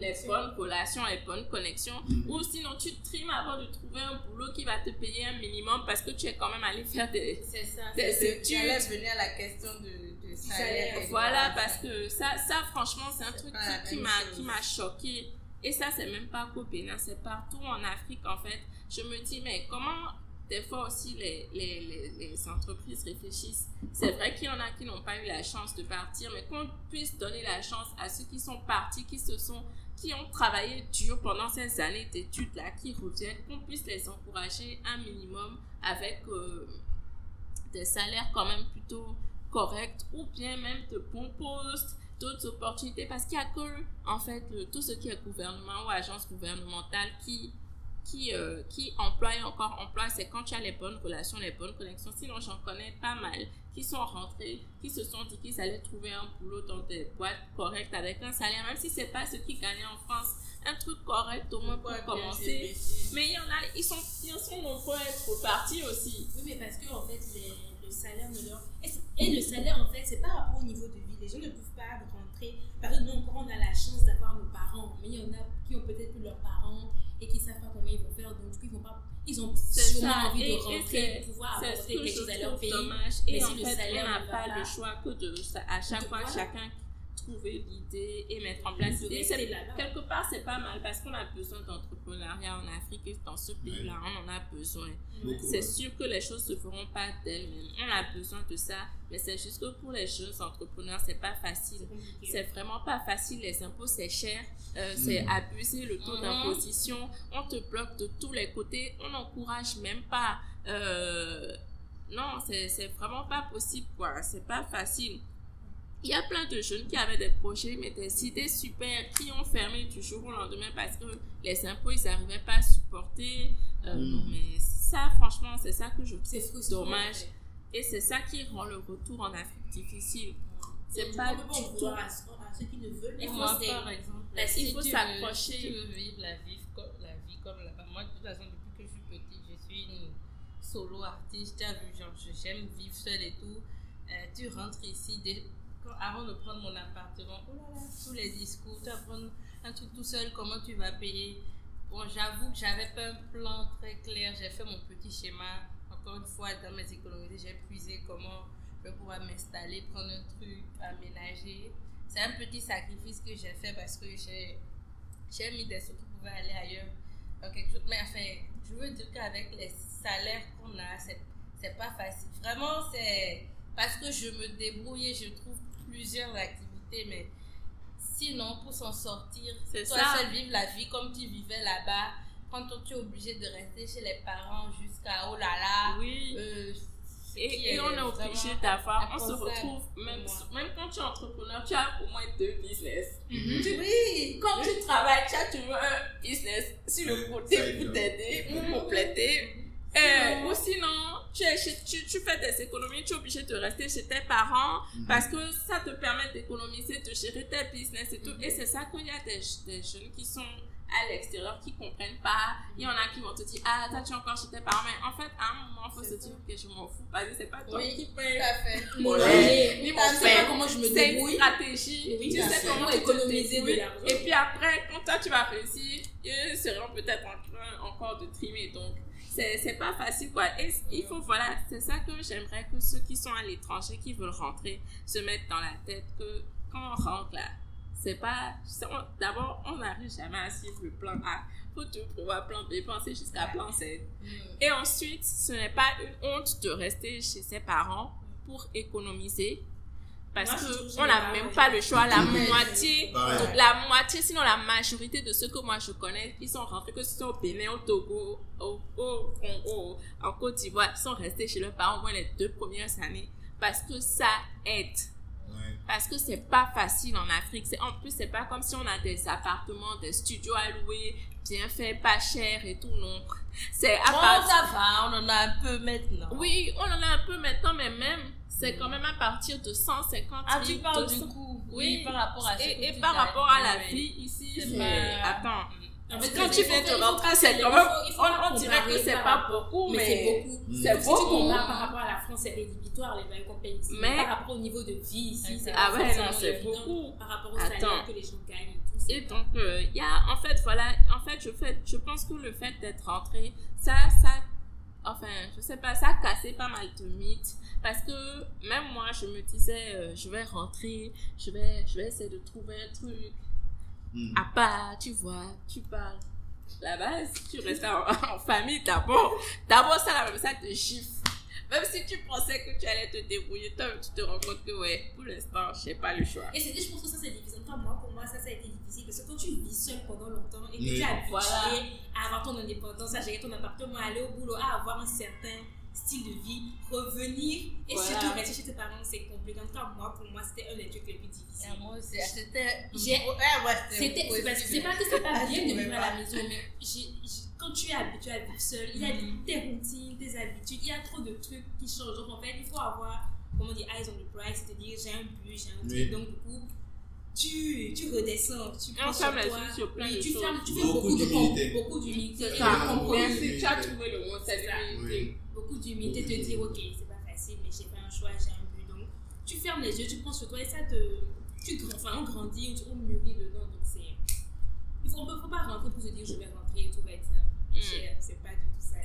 les bonnes relations, les bonnes connexions, Mm. ou sinon tu trimes avant de trouver un boulot qui va te payer un minimum parce que tu es quand même allé faire des, C'est ça. Des c'est- études. Venir à la question de, de salaire. Voilà, parce que ça, ça franchement, c'est un C'est truc qui, m'a qui m'a choqué. Et ça, c'est même pas qu'au Bénin, c'est partout en Afrique, en fait. Je me dis, mais comment des fois aussi les, les, les, entreprises réfléchissent. C'est vrai qu'il y en a qui n'ont pas eu la chance de partir, mais qu'on puisse donner la chance à ceux qui sont partis, qui se sont qui ont travaillé dur pendant ces années d'études là, qui reviennent, qu'on puisse les encourager un minimum avec euh, des salaires quand même plutôt corrects ou bien même de bons postes, d'autres opportunités. Parce qu'il n'y a que en fait le, tout ce qui est gouvernement ou agence gouvernementale qui qui, euh, qui emploie et encore emploie, c'est quand tu as les bonnes relations, les bonnes connexions. Sinon, j'en connais pas mal qui sont rentrés, qui se sont dit qu'ils allaient trouver un boulot dans des boîtes correctes avec un salaire, même si c'est pas ce qu'ils gagnaient en France, un truc correct au moins pour commencer. Mais il y en a, ils sont, ils sont nombreux à être repartis aussi. Oui, mais parce que en fait, les- le salaire ne leur. Et le salaire, en fait, c'est par rapport au niveau de vie. Les gens ne peuvent pas rentrer. Par exemple, nous, encore, on a la chance d'avoir nos parents, mais il y en a qui ont peut-être plus leurs parents et qui ne savent pas comment ils vont faire. Donc, du coup, ils vont pas. Ils ont sûrement ça. envie Et- de et rentrer pour pouvoir apporter que quelque chose à leur pays. dommage. Mais Et si en le fait, salaire n'a pas pas- le choix que de, à chaque De- fois, chacun trouver l'idée et mettre en place De l'idée. C'est-. Quelque part, c'est pas mal parce qu'on a besoin d'entrepreneuriat en Afrique et dans ce pays-là, on en a besoin. C'est ouais. sûr que les choses se feront pas d'elles-mêmes. On a besoin de ça, mais c'est juste que pour les jeunes entrepreneurs, c'est pas facile. C'est. C'est vraiment pas facile. Les impôts, c'est cher. Euh, c'est Mhm. abusé le taux Mhm. d'imposition. On te bloque de tous les côtés. On n'encourage même pas euh, non, c'est c'est vraiment pas possible, quoi. C'est pas facile. Il y a plein de jeunes qui avaient des projets, mais des idées super, qui ont fermé du jour au lendemain parce que les impôts, ils n'arrivaient pas à supporter. Euh, Mm. non, mais ça, franchement, c'est ça que je C'est trouve dommage. Et c'est ça qui rend le retour en Afrique difficile. C'est pas du tout. à, à ceux qui ne veulent pas. Moi, par exemple, si il faut s'accrocher. Si tu veux vivre la vie, co- la vie comme là-bas, moi, de toute façon, depuis que je suis petite, je suis une solo artiste. Tu as vu, genre, je- j'aime vivre seule et tout. Euh, tu rentres ici, quand- avant de prendre mon appartement, oh tous les discours, tu vas prendre un truc tout seul, comment tu vas payer? Bon, j'avoue que j'avais pas un plan très clair. J'ai fait mon petit schéma. Encore une fois, dans mes économies, j'ai puisé comment je vais pouvoir m'installer, prendre un truc, aménager. C'est un petit sacrifice que j'ai fait parce que j'ai mis des sous qui pouvaient aller ailleurs. dans quelque chose. Mais enfin, je veux dire qu'avec les salaires qu'on a, c'est c'est pas facile. Vraiment, c'est parce que je me débrouille et je trouve plusieurs activités, mais sinon, pour s'en sortir, C'est toi ça. seul vivre la vie comme tu vivais là-bas, quand toi, tu es obligé de rester chez les parents jusqu'à oh là là. Oui. euh, Et, et on est obligé d'avoir, on se retrouve, même, même quand tu es entrepreneur, tu as au moins deux business. Mhm. Tu- Oui, Quand tu travailles, tu as toujours un business sur le côté pour t'aider, pour compléter. Euh, ou sinon, tu, es chez- tu, tu fais des économies, tu es obligé de rester chez tes parents Mhm. parce que ça te permet d'économiser, de gérer tes business et tout. Et c'est ça qu'il y a des, des jeunes qui sont à l'extérieur qui comprennent pas. Il y en a qui vont te dire, ah, toi tu es encore chez tes parents. Mais en fait, à un moment, il faut se dire que je m'en fous parce que c'est pas toi Oui, qui tout paye. à fait. Mon loyer, tu sais pas comment je me C'est une débrouille. stratégie. Oui, tu tout sais comment économiser de l'argent. Et puis après, quand toi tu vas réussir, ils seront peut-être en train encore de trimer. Donc, c'est c'est pas facile quoi. Et il faut, voilà, c'est ça que j'aimerais que ceux qui sont à l'étranger, qui veulent rentrer, se mettent dans la tête que quand on rentre là, c'est pas. D'abord, on n'arrive jamais à suivre le plan A. Faut tout prévoir plan B, penser jusqu'à plan C. Et ensuite, ce n'est pas une honte de rester chez ses parents pour économiser. Parce Moi, je trouve que que on mes n'a même ils- pas le choix. La moitié, la moitié, sinon la majorité de ceux que moi je connais, qui sont rentrés, que ce soit au Bénin, au Togo, au, au Congo, en Côte d'Ivoire, sont restés chez leurs parents au moins les deux premières années. Parce que ça aide. Ouais. Parce que c'est pas facile en Afrique. C'est, en plus, c'est pas comme si on a des appartements, des studios à louer, bien faits, pas cher et tout, non. C'est à Bon, partir- ça va, on en a un peu maintenant. oui, on en a un peu maintenant, mais même, c'est quand même à partir de 150 000. Ah, tu parles 200. du coup, Oui, par rapport à Et, et par rapport à la vie ici, C'est Attends. En fait, Quand tu viens de rentrer, c'est quand même... On, dirait que c'est pas beaucoup, Mais c'est beaucoup. Mm. C'est Si tu beaucoup. par rapport à la France, c'est rédhibitoire les bails qu'on paye ici. Mais- par rapport au niveau de vie ici, c'est Ah ouais, non, c'est beaucoup. Par rapport au salaire que les gens gagnent et donc, euh, il y a, en fait, voilà, en fait, je, fais, je pense que le fait d'être rentré, ça, ça, enfin, je sais pas, ça a cassé pas mal de mythes. Parce que même moi, je me disais, euh, je vais rentrer, je vais, je vais essayer de trouver un truc Mm. à part, tu vois, tu parles. Là-bas, si tu restes en, en famille, d'abord, d'abord, ça, la même ça te gifle. Même si tu pensais que tu allais te débrouiller, toi, tu te rends compte que, ouais, pour l'instant, je n'ai pas le choix. Et c'était, je pense que ça c'est difficile. Toi, moi, pour moi, ça, ça a été difficile parce que quand tu vis seul pendant longtemps et que Oui. tu es habitué Voilà. à avoir ton indépendance, à gérer ton appartement, à aller au boulot, à avoir un certain style de vie, revenir et Voilà. surtout rester chez tes parents, c'est compliqué. En tout cas, moi, pour moi, c'était un des trucs les plus difficiles. Ah, moi aussi, c'était. J'ai- Ouais, ouais, C'était, c'est c'est pas que c'est pas bien de vivre à la maison, mais j'ai- quand tu es habitué à vivre seul, il y a Mhm. tes routines, tes habitudes, il y a trop de trucs qui changent. Donc en fait, il faut avoir, comment dire, eyes on the prize, c'est-à-dire j'ai un but, j'ai un truc. Oui. Donc du coup, tu, tu redescends, tu prends sur toi. sur plein Oui, tu choses. fermes, tu fais Beaucoup d'humilité. beaucoup d'humilité tu as trouvé le mot, c'est l'humilité. Beaucoup d'humilité, te dire ok, c'est pas facile, mais j'ai fait un choix, j'ai un but. Donc tu fermes les yeux, tu prends sur toi et ça te. Tu, enfin, on grandit, on mûrit dedans. Donc c'est. Il faut, faut pas rentrer pour se dire je vais rentrer et tout va être Mm. C'est pas du tout ça.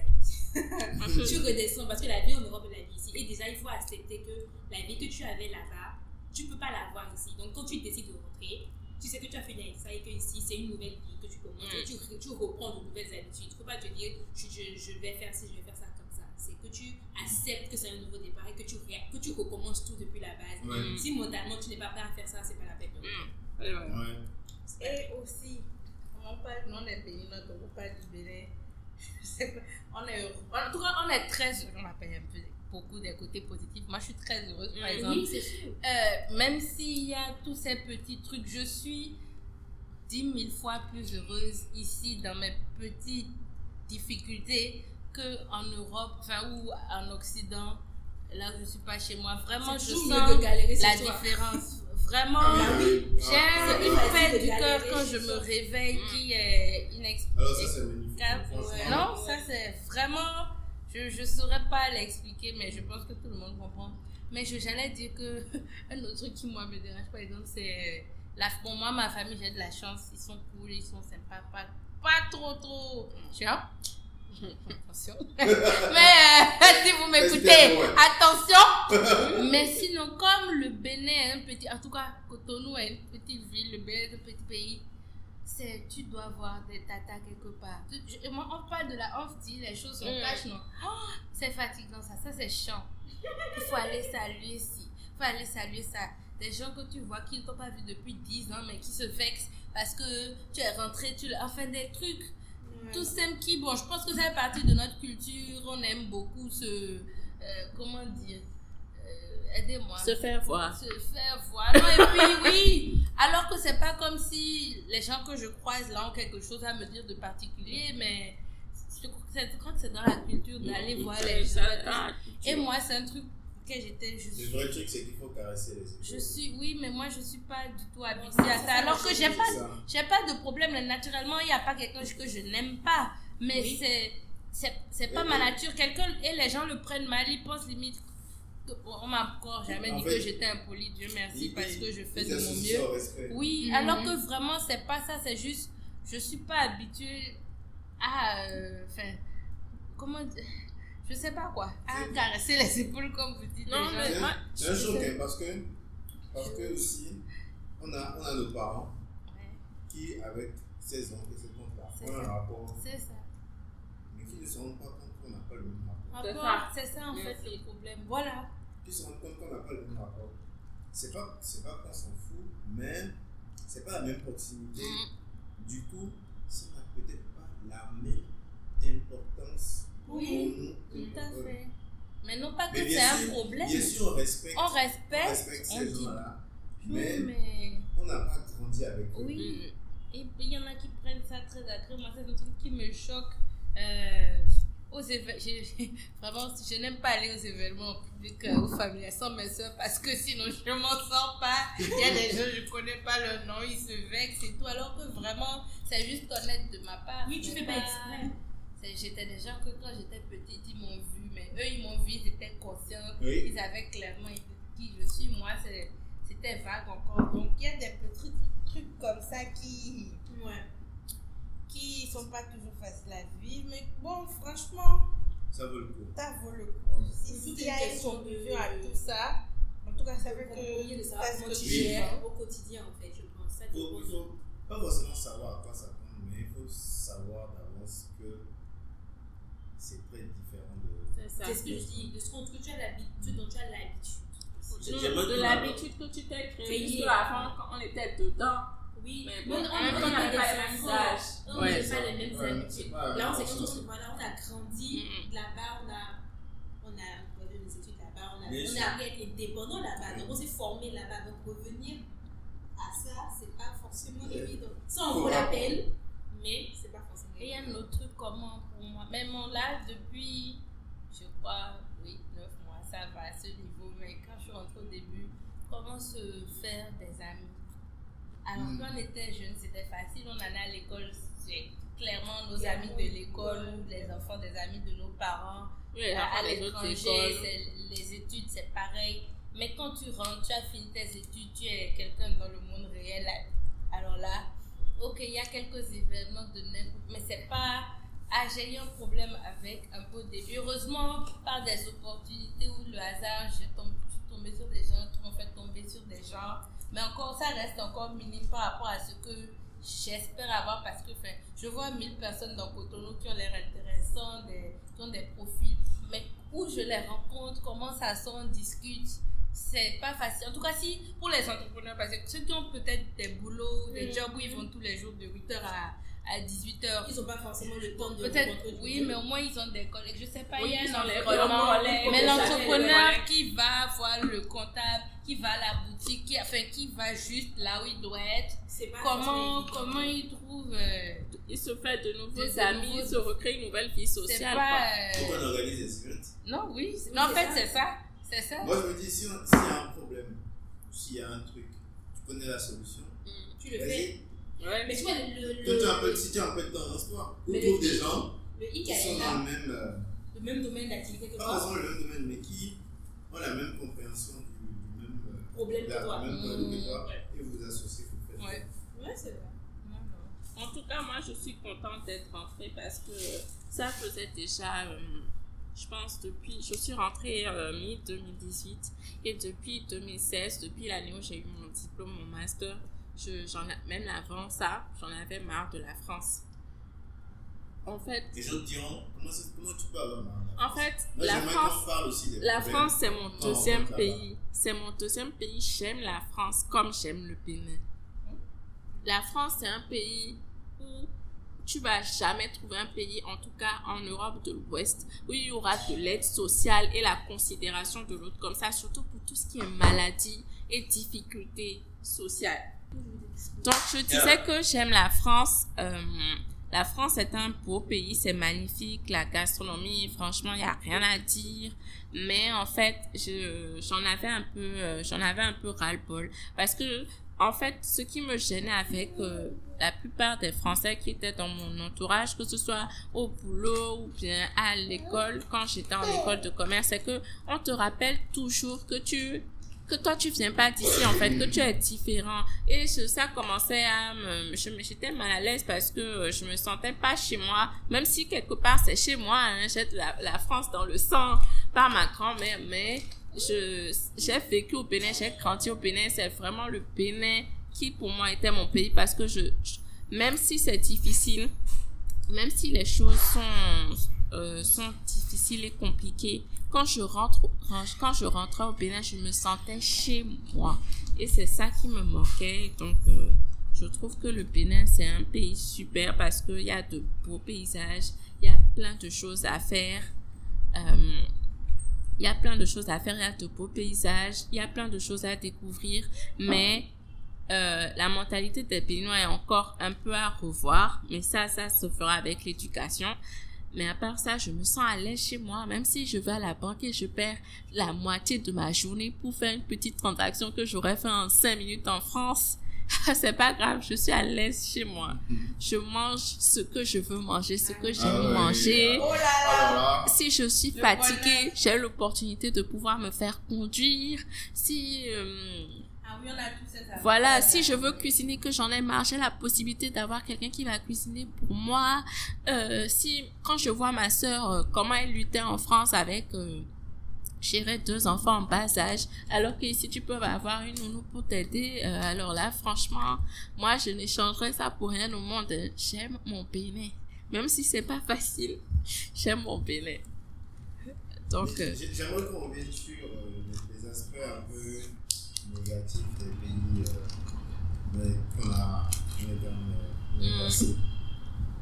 Tu redescends parce que la vie en Europe et la vie ici. Et déjà, il faut accepter que la vie que tu avais là-bas, tu peux pas l'avoir ici. Donc quand tu décides de rentrer, tu sais que tu as fini avec ça et que ici c'est une nouvelle vie que tu commences Mm. et tu, tu reprends de nouvelles habitudes. Il ne faut pas te dire je, je, je vais faire ci, je vais faire ça comme ça. C'est que tu acceptes que c'est un nouveau départ et que tu, que tu recommences tout depuis la base. Ouais. Si mentalement tu n'es pas prêt à faire ça, c'est pas la peine. de Mm. Ouais, ouais. Ouais. Et aussi, on parle, on est donc on parle du Bénin. On est heureux. En tout cas, on est très heureux, on appelle un peu beaucoup des côtés positifs. Moi, je suis très heureuse, par exemple. Oui, sûr. Euh, même s'il y a tous ces petits trucs, je suis dix mille fois plus heureuse ici dans mes petites difficultés qu'en Europe, enfin, ou en Occident, là je suis pas chez moi. Vraiment, je sens la toi. différence. Vraiment, Ah oui. j'ai C'est une paix du cœur quand je me réveille Mm. qui est inexplicable. Alors ça c'est magnifique. Franchement. Ouais. Non, ça c'est vraiment. Je ne saurais pas l'expliquer, mais je pense que tout le monde comprend. Mais je- j'allais dire que un autre truc qui moi me dérange par exemple, c'est. La, pour moi, ma famille, j'ai de la chance. Ils sont cool, ils sont sympas, pas, pas trop, trop chiants. Attention. mais euh, si vous m'écoutez, attention. mais sinon, comme le Bénin est un petit. En tout cas, Cotonou est une petite ville, le Bénin est un petit pays c'est tu dois voir des tatas quelque part. Je- moi, on parle de la, on se dit les choses, on cache, non. Oh, c'est fatigant ça, ça c'est chiant. Il faut aller saluer ci, il faut aller saluer ça. Des gens que tu vois qui ne t'ont pas vu depuis 10 ans, mais qui se vexent parce que tu es rentré, tu enfin des trucs. Tout simples qui, bon, je pense que ça fait partie de notre culture, on aime beaucoup ce, euh, comment dire, euh, aidez-moi Se faire voir. se faire voir. Non, et puis oui, alors que c'est pas comme si les gens que je croise là ont quelque chose à me dire de particulier, mais je crois que c'est- dans la culture d'aller voir les gens. Et moi, c'est un truc que j'étais, je Le vrai truc c'est qu'il faut caresser les épaules. je suis, oui, mais moi je suis pas du tout habituée à ça. Alors que j'ai C'est pas, ça. j'ai pas de problème. Naturellement, il n'y a pas quelqu'un que je n'aime pas, mais Oui. c'est, c'est, c'est pas Oui, ma nature. Quelqu'un et les gens le prennent mal, ils pensent limite. On m'a encore jamais En dit fait, que j'étais impoli, Dieu merci, Il- parce que je fais de mon mieux. Oui, Mhm. alors que vraiment, c'est pas ça, c'est juste, je suis pas habituée à. euh, Enfin, comment dire Je sais pas quoi. À C'est- caresser les épaules, comme vous dites. Non, mais moi, C'est un choc hein, parce que, parce que aussi, on a, on a nos parents Ouais, qui, avec 16 ans, que ce compte-là, C'est ont un ça. rapport, c'est ça. mais qui ne se rendent pas compte qu'on n'a pas le même rapport. C'est Rapport, C'est ça, en fait, le problème. Voilà. Qui se rendent compte qu'on n'a pas le même rapport. C'est pas, c'est pas qu'on s'en fout, mais c'est pas la même proximité. Mm. Du coup, ça n'a peut-être pas la même importance Oui. Tout à fait. Mais non pas que c'est un problème. Bien sûr, on respecte, On on respecte, respecte on ces dit. gens-là, Oui, mais mais. on n'a pas grandi avec eux. Oui. Et puis, il y en a qui prennent ça très à cœur. Moi, c'est un truc qui me choque. Euh, aux j'ai- Vraiment, je n'aime pas aller aux événements en public, euh, aux familles, sans mes soeurs, parce que sinon, je ne m'en sors pas. Il y a des gens, je ne connais pas leur nom, ils se vexent et tout. Alors que vraiment, c'est juste honnête de ma part. Oui, tu C'est fais pas exprès. J'étais des gens que quand j'étais petite, ils m'ont vu, mais eux, ils m'ont vu, ils étaient conscients, Oui. ils savaient clairement qui je suis. Moi, c'était vague encore. Donc, il y a des petits trucs comme ça qui Ouais. qui sont pas toujours faciles à vivre, mais bon, franchement, Ça vaut le coup. ça vaut le coup. Si- toute y a une question conclusion à tout ça, en tout cas, ça fait Compromis de que savoir comment que tu gères au quotidien, en fait, je pense. Ça Il faut, il pas forcément savoir à quoi ça mais il faut savoir d'avance que c'est très différent de. c'est ça. C'est ce que je dis, de ce qu'on- que tu as l'habitude, dont tu as l'habitude. De l'habitude que tu t'es créée Créée. jusqu'à la fin quand on était dedans. Oui, Mais bon, on on n'a n'avait pas les mêmes âges. On ça. pas les mêmes habitudes. c'est pas- Là, on s'est juste, voilà, on a grandi Mhm. là-bas, on a, on a fait des études là-bas, on a, on appris à être indépendant là-bas, donc on s'est formé là-bas. Donc revenir à ça, c'est pas forcément évident. Ça en Faut vaut la peine, mais c'est pas forcément Et il y a évident. un autre truc comment pour moi. Même là, depuis, je crois, oui, 9 mois, ça va à ce niveau. Mais quand je suis rentrée au début, comment se faire des amis? Alors, Mm. quand on était jeune, c'était facile. On allait à l'école, c'est clairement nos amis de l'école ou les enfants des amis de nos parents. Oui, les enfants à des autres l'étranger, les études, c'est pareil. Mais quand tu rentres, tu as fini tes études, tu es quelqu'un dans le monde réel. Alors là, ok, il y a quelques événements de mais c'est pas. Ah, j'ai eu un problème avec un peu au début. Heureusement, par des opportunités ou le hasard, je tombe, je suis tombée sur des gens qui m'ont fait tomber sur des gens. Mais encore, ça reste encore minime par rapport à ce que j'espère avoir parce que enfin, je vois 1000 personnes dans Cotonou qui ont l'air intéressants, des, qui ont des profils, mais où je les rencontre, comment ça sent, on discute, c'est pas facile. En tout cas, si pour les entrepreneurs, parce que ceux qui ont peut-être des boulots, des Mhm. jobs où ils vont tous les jours de 8h à, à 18h. Ils n'ont pas forcément le temps de Peut-être, oui, monde. mais au moins ils ont des collègues. Je sais pas, Oui, il y a ils un entrepreneur, mais l'entrepreneur qui va voir le comptable, qui va à la boutique, qui, enfin, qui va juste là où il doit être. C'est pas Comment, comment il trouve. euh, Il se fait de nouveaux De amis, nouveaux- il se recrée une nouvelle vie c'est sociale. pas. euh, qu'on organise des. Non, oui. Oui, non, en fait, c'est ça. C'est ça. Moi, je me dis, si on- s'il y a un problème, s'il y a un truc, tu connais la solution. Tu le fais. Ouais, Mais tu vois, le, tu un peu, le, si tu as un peu de temps dans toi, ou Mais trouve le- des gens qui sont dans le même, euh, le même domaine d'activité que pas toi. forcément le même domaine, mais qui ont la même compréhension du, même, euh, Problème que toi. même problème que toi, Ouais. et vous associez, vous faites. Ouais. Ouais, c'est vrai. En tout cas, moi, je suis contente d'être rentrée parce que ça faisait déjà, euh, je pense, depuis, je suis rentrée euh, mi-2018 et depuis 2016, depuis l'année où j'ai eu mon diplôme, mon master, je, j'en même avant ça, j'en avais marre de la France. En fait, Les gens diront, comment, comment tu peux avoir marre en France? fait, Moi, la France, aussi La problèmes. France, c'est mon deuxième pays. C'est mon deuxième pays. J'aime la France comme j'aime le Bénin. La France, c'est un pays où tu vas jamais trouver un pays, en tout cas en Europe de l'Ouest, où il y aura de l'aide sociale et la considération de l'autre comme ça, surtout pour tout ce qui est maladie et difficultés sociales. Donc, je disais que j'aime la France. Euh, la France est un beau pays, c'est magnifique. La gastronomie, franchement, il n'y a rien à dire. Mais en fait, je, j'en avais un peu, euh, j'en peu ras-le-bol. Parce que, en fait, ce qui me gênait avec euh, la plupart des Français qui étaient dans mon entourage, que ce soit au boulot ou bien à l'école, quand j'étais en école de commerce, c'est que on te rappelle toujours que tu que toi tu viens pas d'ici en fait que tu es différent. Et ça commençait à me j'étais mal à l'aise parce que euh, je me sentais pas chez moi. Même si quelque part c'est chez moi hein, j'ai la, la France dans le sang par ma grand-mère mais je j'ai vécu au Bénin j'ai grandi au Bénin. C'est vraiment le Bénin qui pour moi était mon pays parce que je- même si c'est difficile même si les choses sont, euh, sont difficiles et compliquées, quand je rentre, quand je rentrais au Bénin, je me sentais chez moi. Et c'est ça qui me manquait. Donc, euh, je trouve que le Bénin, c'est un pays super parce qu'il y a de beaux paysages, il y a plein de choses à faire. Euh, il y a plein de choses à faire, il y a de beaux paysages, il y a plein de choses à découvrir, mais euh, la mentalité des Béninois est encore un peu à revoir, mais ça, ça se fera avec l'éducation. Mais à part ça, je me sens à l'aise chez moi, même si je vais à la banque et je perds la moitié de ma journée pour faire une petite transaction que j'aurais fait en 5 minutes en France. C'est pas grave, je suis à l'aise chez moi. Je mange ce que je veux manger, ce que j'aime Ah ouais. manger. Oh là là Si je suis Le fatiguée, j'ai l'opportunité de pouvoir me faire conduire. Si euh, Voilà, si je veux cuisiner, que j'en ai marre, j'ai la possibilité d'avoir quelqu'un qui va cuisiner pour moi. Euh, si, quand je vois ma sœur, euh, comment elle luttait en France avec, euh, gérer deux enfants en bas âge, alors que ici tu peux avoir une nounou pour t'aider, euh, alors là, franchement, moi, je n'échangerais ça pour rien au monde. J'aime mon Bénin. Même si c'est pas facile, j'aime mon Bénin. Donc, euh, j'ai- j'aimerais qu'on revienne sur euh, les aspects un peu négatifs des pays euh, mais qu'on a dans le- Mm. passé.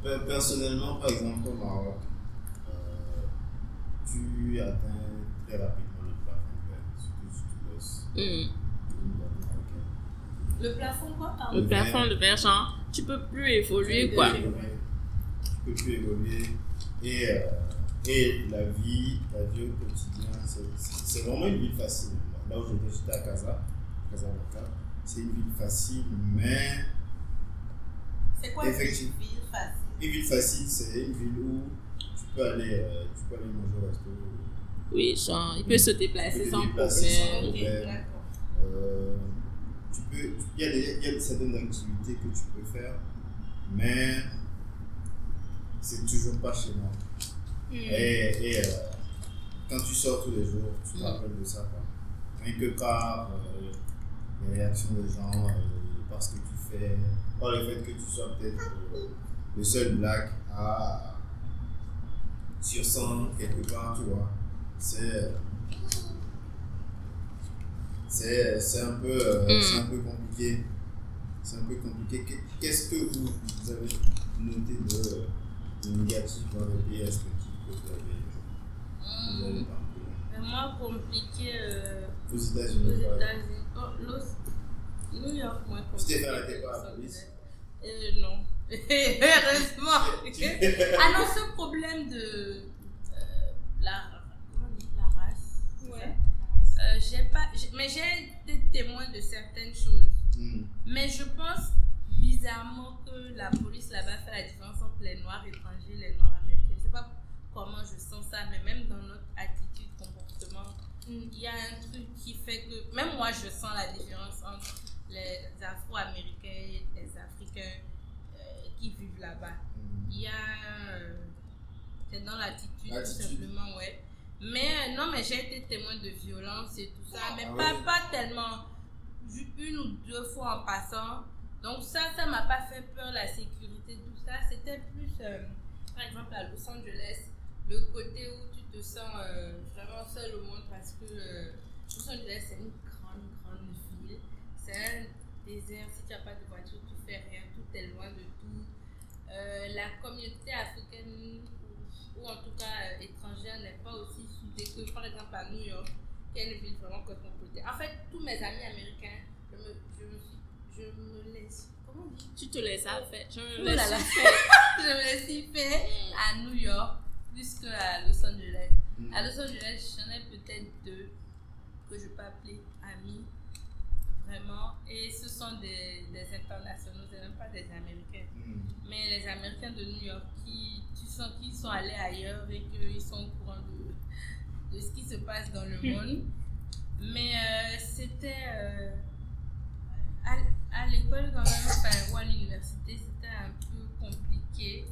Per- Personnellement, par exemple, au Maroc, euh, tu atteins très rapidement le plafond vert, surtout si tu bosses dans une boîte marocaine. Le plafond, quoi, pardon? Le Le plafond de verre, genre, tu peux plus évoluer, quoi. Tu peux plus évoluer. Et, euh, et la vie, la vie au quotidien, c'est- vraiment une ville facile. Là où j'étais, j'étais à Casa, Casablanca. C'est une ville facile, mais C'est quoi une Effectivement. ville facile? Une ville facile, c'est une ville où tu peux aller, euh, tu peux aller manger au resto. Oui, genre, il peut se déplacer sans déplacer problème. Euh, tu peux, il y a, des, il y a certaines activités que tu peux faire, mais c'est toujours pas chez moi. Hmm. Et, et euh, quand tu sors tous les jours, tu te Mm. rappelles de ça. Quoi. Rien que par euh, les réactions des gens, euh, par ce que tu fais, par le fait que tu sois peut-être euh, le seul black à sur 100 quelque part, tu vois. C'est. C'est c'est un, peu, euh, Mm. c'est un peu compliqué. C'est un peu compliqué. Qu'est- Qu'est-ce que vous, vous avez noter de, de négatif dans le pays? Respectif que vous avez, vous avez Vraiment compliqué euh, Aux États-Unis, par New York, t'es compliqué. fait arrêter que par la police. Euh, non. Heureusement. Ah non, ce problème de euh, la, la race. Ouais. Euh, j'ai pas, j'ai- mais j'ai été témoin de certaines choses. Hmm. Mais je pense bizarrement que la police là-bas fait la différence entre les noirs étrangers et les noirs américains. Je sais pas comment je sens ça, mais même dans notre attitude, il y a un truc qui fait que même moi je sens la différence entre les Afro-Américains et les Africains euh, qui vivent là-bas. Hmm. Il y a. euh, c'est dans l'attitude, tout simplement, ouais. Mais euh, non, mais j'ai été témoin de violence et tout ça, mais Ah pas, ouais. pas tellement. Une ou deux fois en passant. Donc, ça, ça m'a pas fait peur, la sécurité, tout ça. C'était plus, euh, par exemple, à Los Angeles, le côté où tu te sens euh, vraiment seul au monde parce que euh, Los Angeles, c'est une grande, grande ville. C'est un désert. Si tu n'as pas de voiture, tu fais rien. Tout est loin de tout. Euh, la communauté africaine, ou, en tout cas euh, étrangère, n'est pas aussi soudée que, par exemple, à New York, qui est une ville vraiment cosmopolitaine. En fait, tous mes amis américains, je me, je me, suis- je me laisse. Comment on dit? Tu te laisses à faire. Je me laisse là là. faire. Je me les suis fait à New York plus qu'à Los Angeles. Hmm. À Los Angeles, j'en ai peut-être deux que je peux appeler amis, vraiment. Et ce sont des, des internationaux, ce même pas des Américains. Hmm. Mais les Américains de New York, qui, tu sens qu'ils sont allés ailleurs et qu'ils sont au courant de, de ce qui se passe dans le monde. Mais euh, c'était euh, à, à l'école quand même, enfin, ou à l'université, c'était un peu compliqué,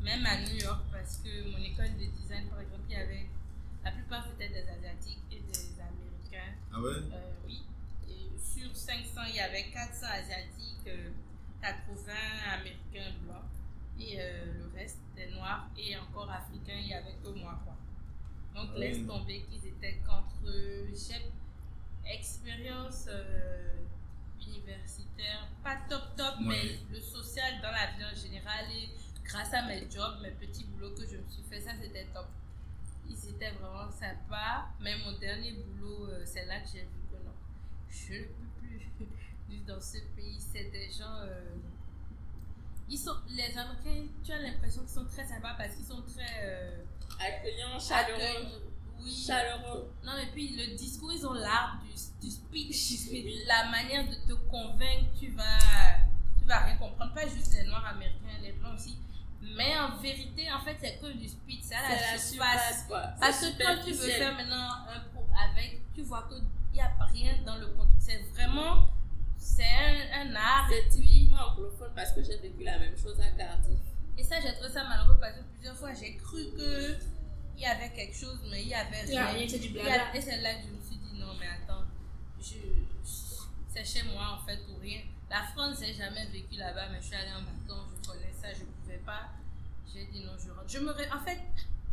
même à New York, parce que mon école de design, par exemple, il y avait, la plupart c'était des Asiatiques et des Américains. Ah ouais? Euh, oui. Et sur 500, il y avait 400 asiatiques, euh, 80 américains blancs et euh, le reste des noirs et encore africains, il y avait que moi quoi. Donc Ah laisse oui. tomber qu'ils étaient contre expérience euh, universitaire, pas top top, Ouais. mais le social dans la vie en général et grâce à mes jobs, mes petits boulots que je me suis fait, ça c'était top ils étaient vraiment sympas. Mais mon dernier boulot, euh, c'est là que j'ai vu que non, je ne peux plus vivre dans ce pays. C'est des gens. euh, ils sont, les Américains, tu as l'impression qu'ils sont très sympas parce qu'ils sont très. euh, Accueillant, chaleureux. accueillants. Oui. Chaleureux. Non, mais puis le discours, ils ont l'art du, du speech. La manière de te convaincre, tu vas, tu vas rien comprendre. Pas juste les Noirs américains, les Blancs aussi. Mais en vérité, en fait, c'est que du speech. C'est à la, surface. quoi. Parce que quand tu veux faire maintenant un pot avec, tu vois qu'il n'y a rien dans le contenu. C'est vraiment, c'est un, un art. C'est typiquement anglophone parce que j'ai vécu la même chose à Cardiff. et ça, j'ai trouvé ça malheureux parce que plusieurs fois, j'ai cru que il y avait quelque chose, mais il y avait rien. rien, c'est du Il y blabla. a- Et c'est là que je me suis dit non, mais attends, je, c'est chez moi en fait ou rien. La France, j'ai jamais vécu là-bas, mais je suis allée en vacances, je connais ça, je pas. J'ai dit non, je rentre. Je me ré- En fait,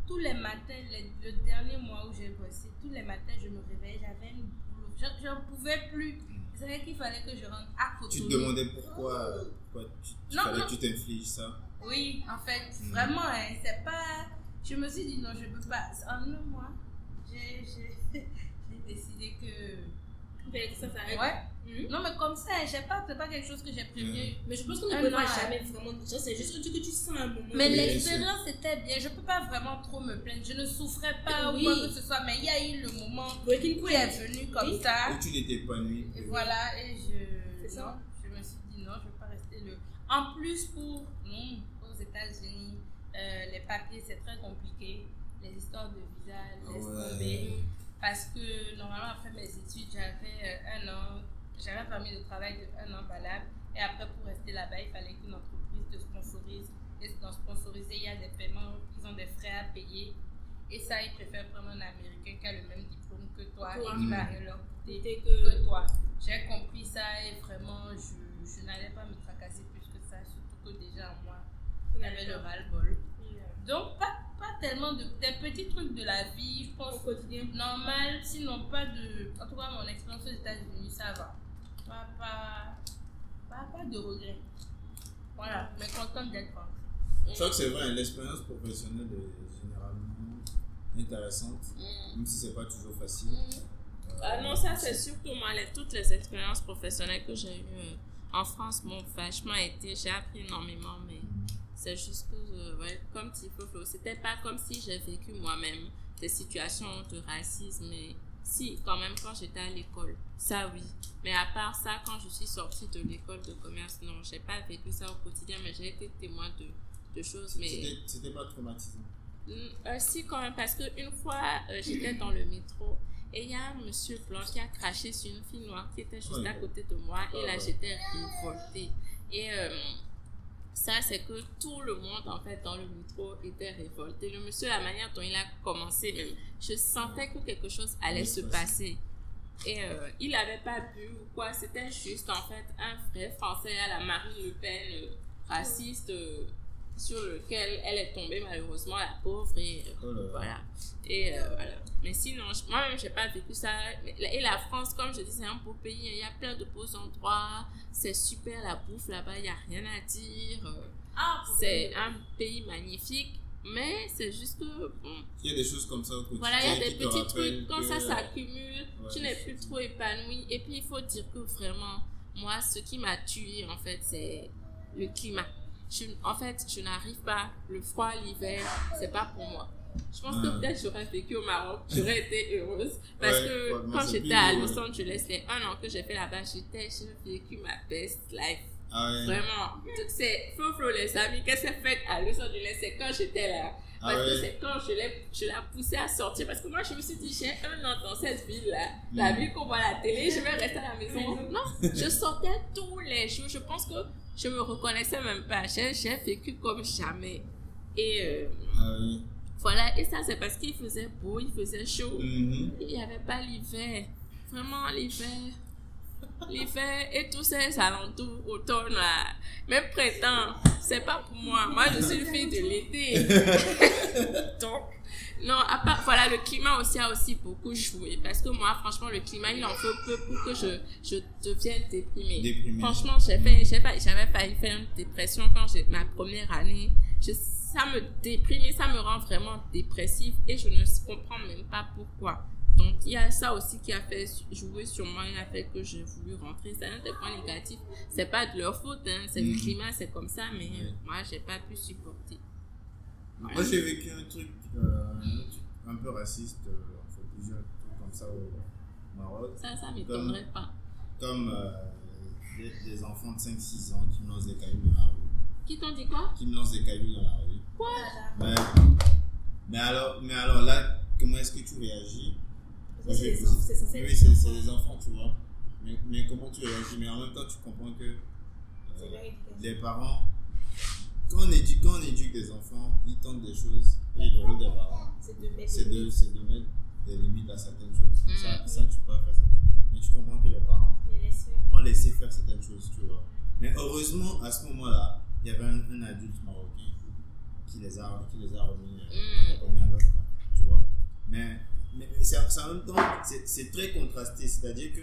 tous les matins, les- le dernier mois où j'ai bossé, tous les matins, je me réveillais, j'avais une boulot. Je n'en pouvais plus. C'est vrai qu'il fallait que je rentre à côté. Tu te demandais pourquoi, pourquoi tu, tu Non, fallait non. que tu t'infliges ça? Oui, en fait, Mm. vraiment, hein, c'est pas. Je me suis dit non, je peux pas. En un mois, j'ai décidé que. Ben, ça s'arrête. Ouais. Mhm. Non, mais comme ça, j'ai pas, c'est pas quelque chose que j'ai prévu. Mais je pense qu'on ne connaîtra mois. jamais vraiment de ça. C'est juste que tu sens à un moment. Mais Oui, l'expérience était bien. Je peux pas vraiment trop me plaindre. Je ne souffrais pas Oui. ou quoi que ce soit, mais il y a eu le moment Breaking il est venu comme Oui. ça. Où tu l'étais épanoui Et voilà, et je. C'est ça. non, je me suis dit non, je ne veux pas rester le. En plus, pour nous, aux États-Unis, euh, les papiers, c'est très compliqué. Les histoires de visa, laisse Ouais. tomber. Parce que normalement, après mes études, j'avais euh, un an, j'avais un permis de travail de un an valable. Et après, pour rester là-bas, il fallait qu'une entreprise te sponsorise. Et dans sponsoriser, il y a des paiements, ils ont des frais à payer. Et ça, ils préfèrent prendre un Américain qui a le même diplôme que toi et qui va leur coûter que toi. J'ai compris ça et vraiment, je, je n'allais pas me tracasser plus que ça, surtout que déjà moi, avait le ras-le-bol. Donc, pas, pas tellement de, des petits trucs de la vie, je Au pense, quotidien. normal, sinon pas de. En tout cas, mon expérience aux États-Unis, ça va. Pas, pas, pas, pas de regrets. Voilà, mais contente d'être rentrée. Je crois que c'est vrai, l'expérience professionnelle est généralement intéressante, Mm. même si c'est pas toujours facile. Mm. Ah non, ça c'est surtout moi, les- toutes les expériences professionnelles que j'ai eues euh, en France m'ont vachement été, j'ai appris énormément, mais c'est juste que, euh, ouais, comme Tifo Flo, c'était pas comme si j'ai vécu moi-même des situations de racisme, mais si, quand même, quand j'étais à l'école, ça oui. Mais à part ça, quand je suis sortie de l'école de commerce, non, j'ai pas vécu ça au quotidien, mais j'ai été témoin de, de choses, mais... C'était- pas traumatisant. Euh, si, quand même, parce qu'une fois, euh, j'étais dans le métro et il y a un monsieur blanc qui a craché sur une fille noire qui était juste Ouais. à côté de moi et là, Ouais. j'étais révoltée. Et euh, ça, c'est que tout le monde, en fait, dans le métro était révolté. Le monsieur, la manière dont il a commencé, je sentais que quelque chose allait Oui, se passer. Et euh, il n'avait pas bu ou quoi, c'était juste en fait un vrai français à la Marine Le Pen, euh, raciste, euh, sur lequel elle est tombée malheureusement, la pauvre. Et euh, Oh là là. voilà. Et euh, voilà. Mais sinon, je- moi-même, j'ai pas vécu ça. Et la France, comme je dis, c'est un beau pays. Il y a plein de beaux endroits. C'est super la bouffe là-bas, il n'y a rien à dire. Ah, C'est un pays magnifique. Mais c'est juste que, bon, Il y a des choses comme ça au voilà, il y a des petits trucs, quand que- ça s'accumule, Ouais, tu n'es plus trop épanoui. Et puis, il faut dire que vraiment, moi, ce qui m'a tué, en fait, c'est le climat. Je, en fait, je n'arrive pas, le froid, l'hiver, c'est pas pour moi. Je pense que Ah. peut-être j'aurais vécu au Maroc, j'aurais été heureuse. Parce Ouais, que ouais, quand j'étais à Los. Angeles, les un an que j'ai fait là-bas, j'étais, j'ai vécu ma best life. Ah ouais. Vraiment. Tout c'est Flo Flo, les amis, qu'est-ce que c'est fait à Los Angeles, c'est quand j'étais là. Ah Parce que c'est quand je l'ai, je l'ai poussé à sortir. Parce que moi, je me suis dit, j'ai un an dans cette ville-là. La Mm. ville qu'on voit à la télé, je vais rester à la maison. Non, je sortais tous les jours. Je pense que je me reconnaissais même pas. J'ai, j'ai vécu comme jamais. Et euh, Ah oui. voilà. Et ça, c'est parce qu'il faisait beau, il faisait chaud. Mhm. Il n'y avait pas l'hiver. Vraiment, l'hiver. L'hiver et tous ces alentours, automne, là. Même printemps, c'est pas pour moi. Moi, je suis une fille de l'été. Donc, non, à part, voilà, le climat aussi a aussi beaucoup joué. Parce que moi, franchement, le climat, il en faut peu pour que je, je devienne déprimée. Déprimée. Franchement, j'avais failli faire une dépression quand j'ai ma première année. Je, ça me déprime et ça me rend vraiment dépressive et je ne comprends même pas pourquoi. Donc, il y a ça aussi qui a fait jouer sur moi et a fait que j'ai voulu rentrer. C'est un des points négatifs. C'est pas de leur faute, hein. C'est le Mhm. climat, c'est comme ça, mais euh, moi, j'ai pas pu supporter. Moi, j'ai vécu un truc, euh, un truc un peu raciste, euh, enfin, plusieurs trucs comme ça au Maroc. Ça, ça m'étonnerait pas. Comme euh, des, des enfants de 5-6 ans qui me lancent des cailloux dans la rue. Qui t'ont dit quoi? Qui me lancent des cailloux dans la rue. Voilà. Mais, mais, alors, mais alors là, comment est-ce que tu réagis? Oui, c'est des enfants, tu vois. Mais, mais comment tu réagis? Mais en même temps, tu comprends que euh, les parents, quand on, éduque, quand on éduque des enfants, ils tentent des choses. Et le rôle des parents, C'est de mettre des de, c'est de mettre des limites à certaines choses. Mm. Ça, ça, tu peux pas faire ça. Mais tu comprends que les parents les ont laissé faire certaines choses, tu vois. Mais heureusement, à ce moment-là, il y avait un, un adulte marocain qui les a, qui les a remis, euh, Mm. remis à l'ordre, quoi, tu vois. Mais, mais c'est c'est en même temps, c'est c'est très contrasté. C'est-à-dire que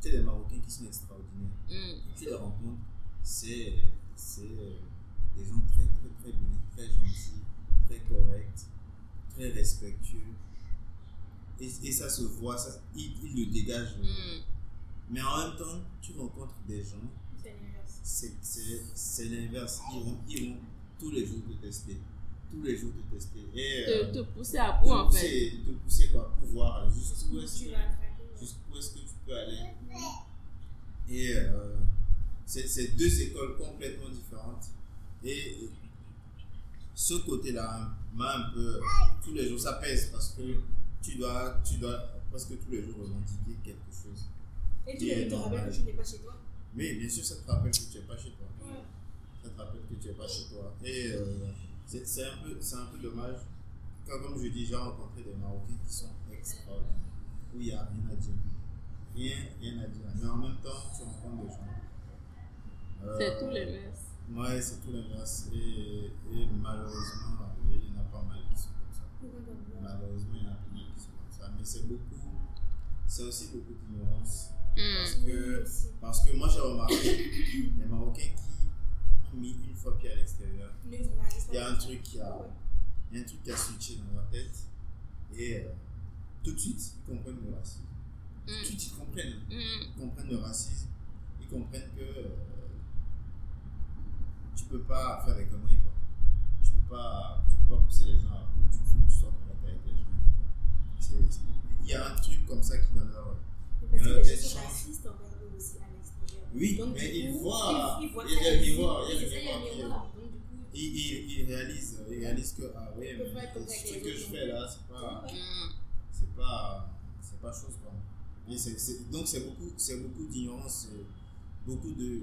tu as des Marocains qui sont extraordinaires. Quand tu les rencontres, c'est c'est, euh, des gens très, très, très bien, très gentils, très corrects, très respectueux. Et, et ça se voit, ça, ils, ils le dégagent. Hmm. Mais en même temps, tu rencontres des gens, C'est l'inverse. c'est- l'inverse. Ils vont, ils vont tous les jours te tester. Tous les jours te tester. Et, Te, euh, te pousser à bout, en fait. pousser, te pousser quoi, pour voir jusqu'où est-ce que, vas craquer. jusqu'où est-ce que tu peux aller. Et euh, c'est c'est deux écoles complètement différentes. Et ce côté-là m'a un peu. Tous les jours, ça pèse parce que tu dois, tu dois presque tous les jours revendiquer quelque chose. Et tu te rappelles que tu n'es pas chez toi? Mais bien sûr, ça te rappelle que tu n'es pas chez toi. Ouais. Ça te rappelle que tu n'es pas chez toi. Et euh, c'est un, peu- c'est un peu dommage. Quand, comme je dis, j'ai rencontré des Marocains qui sont extraordinaires. Où il n'y a rien à dire. Rien, rien à dire. Mais en même temps, tu rencontres des gens. Euh, C'est tout l'inverse. Ouais, c'est tout l'inverse. Et, et malheureusement, il y en a pas mal qui sont comme ça. Malheureusement, il y en a pas mal qui sont comme ça. Mais c'est beaucoup. C'est aussi beaucoup d'ignorance. Hmm. Parce que, parce que moi j'ai remarqué les Marocains qui mis une fois pied à l'extérieur, il y a un truc qui a, il y a un truc qui a switché dans leur tête et euh, tout de suite ils comprennent le racisme. Tout de Mm. suite ils comprennent, Mm. ils comprennent le racisme, ils comprennent que euh, tu peux pas faire des conneries quoi. Tu peux pas, tu peux pas pousser les gens à bout, tu faut que tu sois correct avec les gens. Il y a un truc comme ça qui dans leur Parce que les des gens sont chances. racistes envers eux aussi. Oui, Donc, mais ils coup, voient- ils- ils voient il y a ça le ici. miroir, il y a le C'est ça, il y a miroir le qui est- miroir. Ils réalisent, ils réalisent que ah ouais, mais ce que je fais là, c'est pas, c'est pas, c'est pas chose quoi. Et c'est, c'est- donc c'est beaucoup, c'est beaucoup d'ignorance, beaucoup de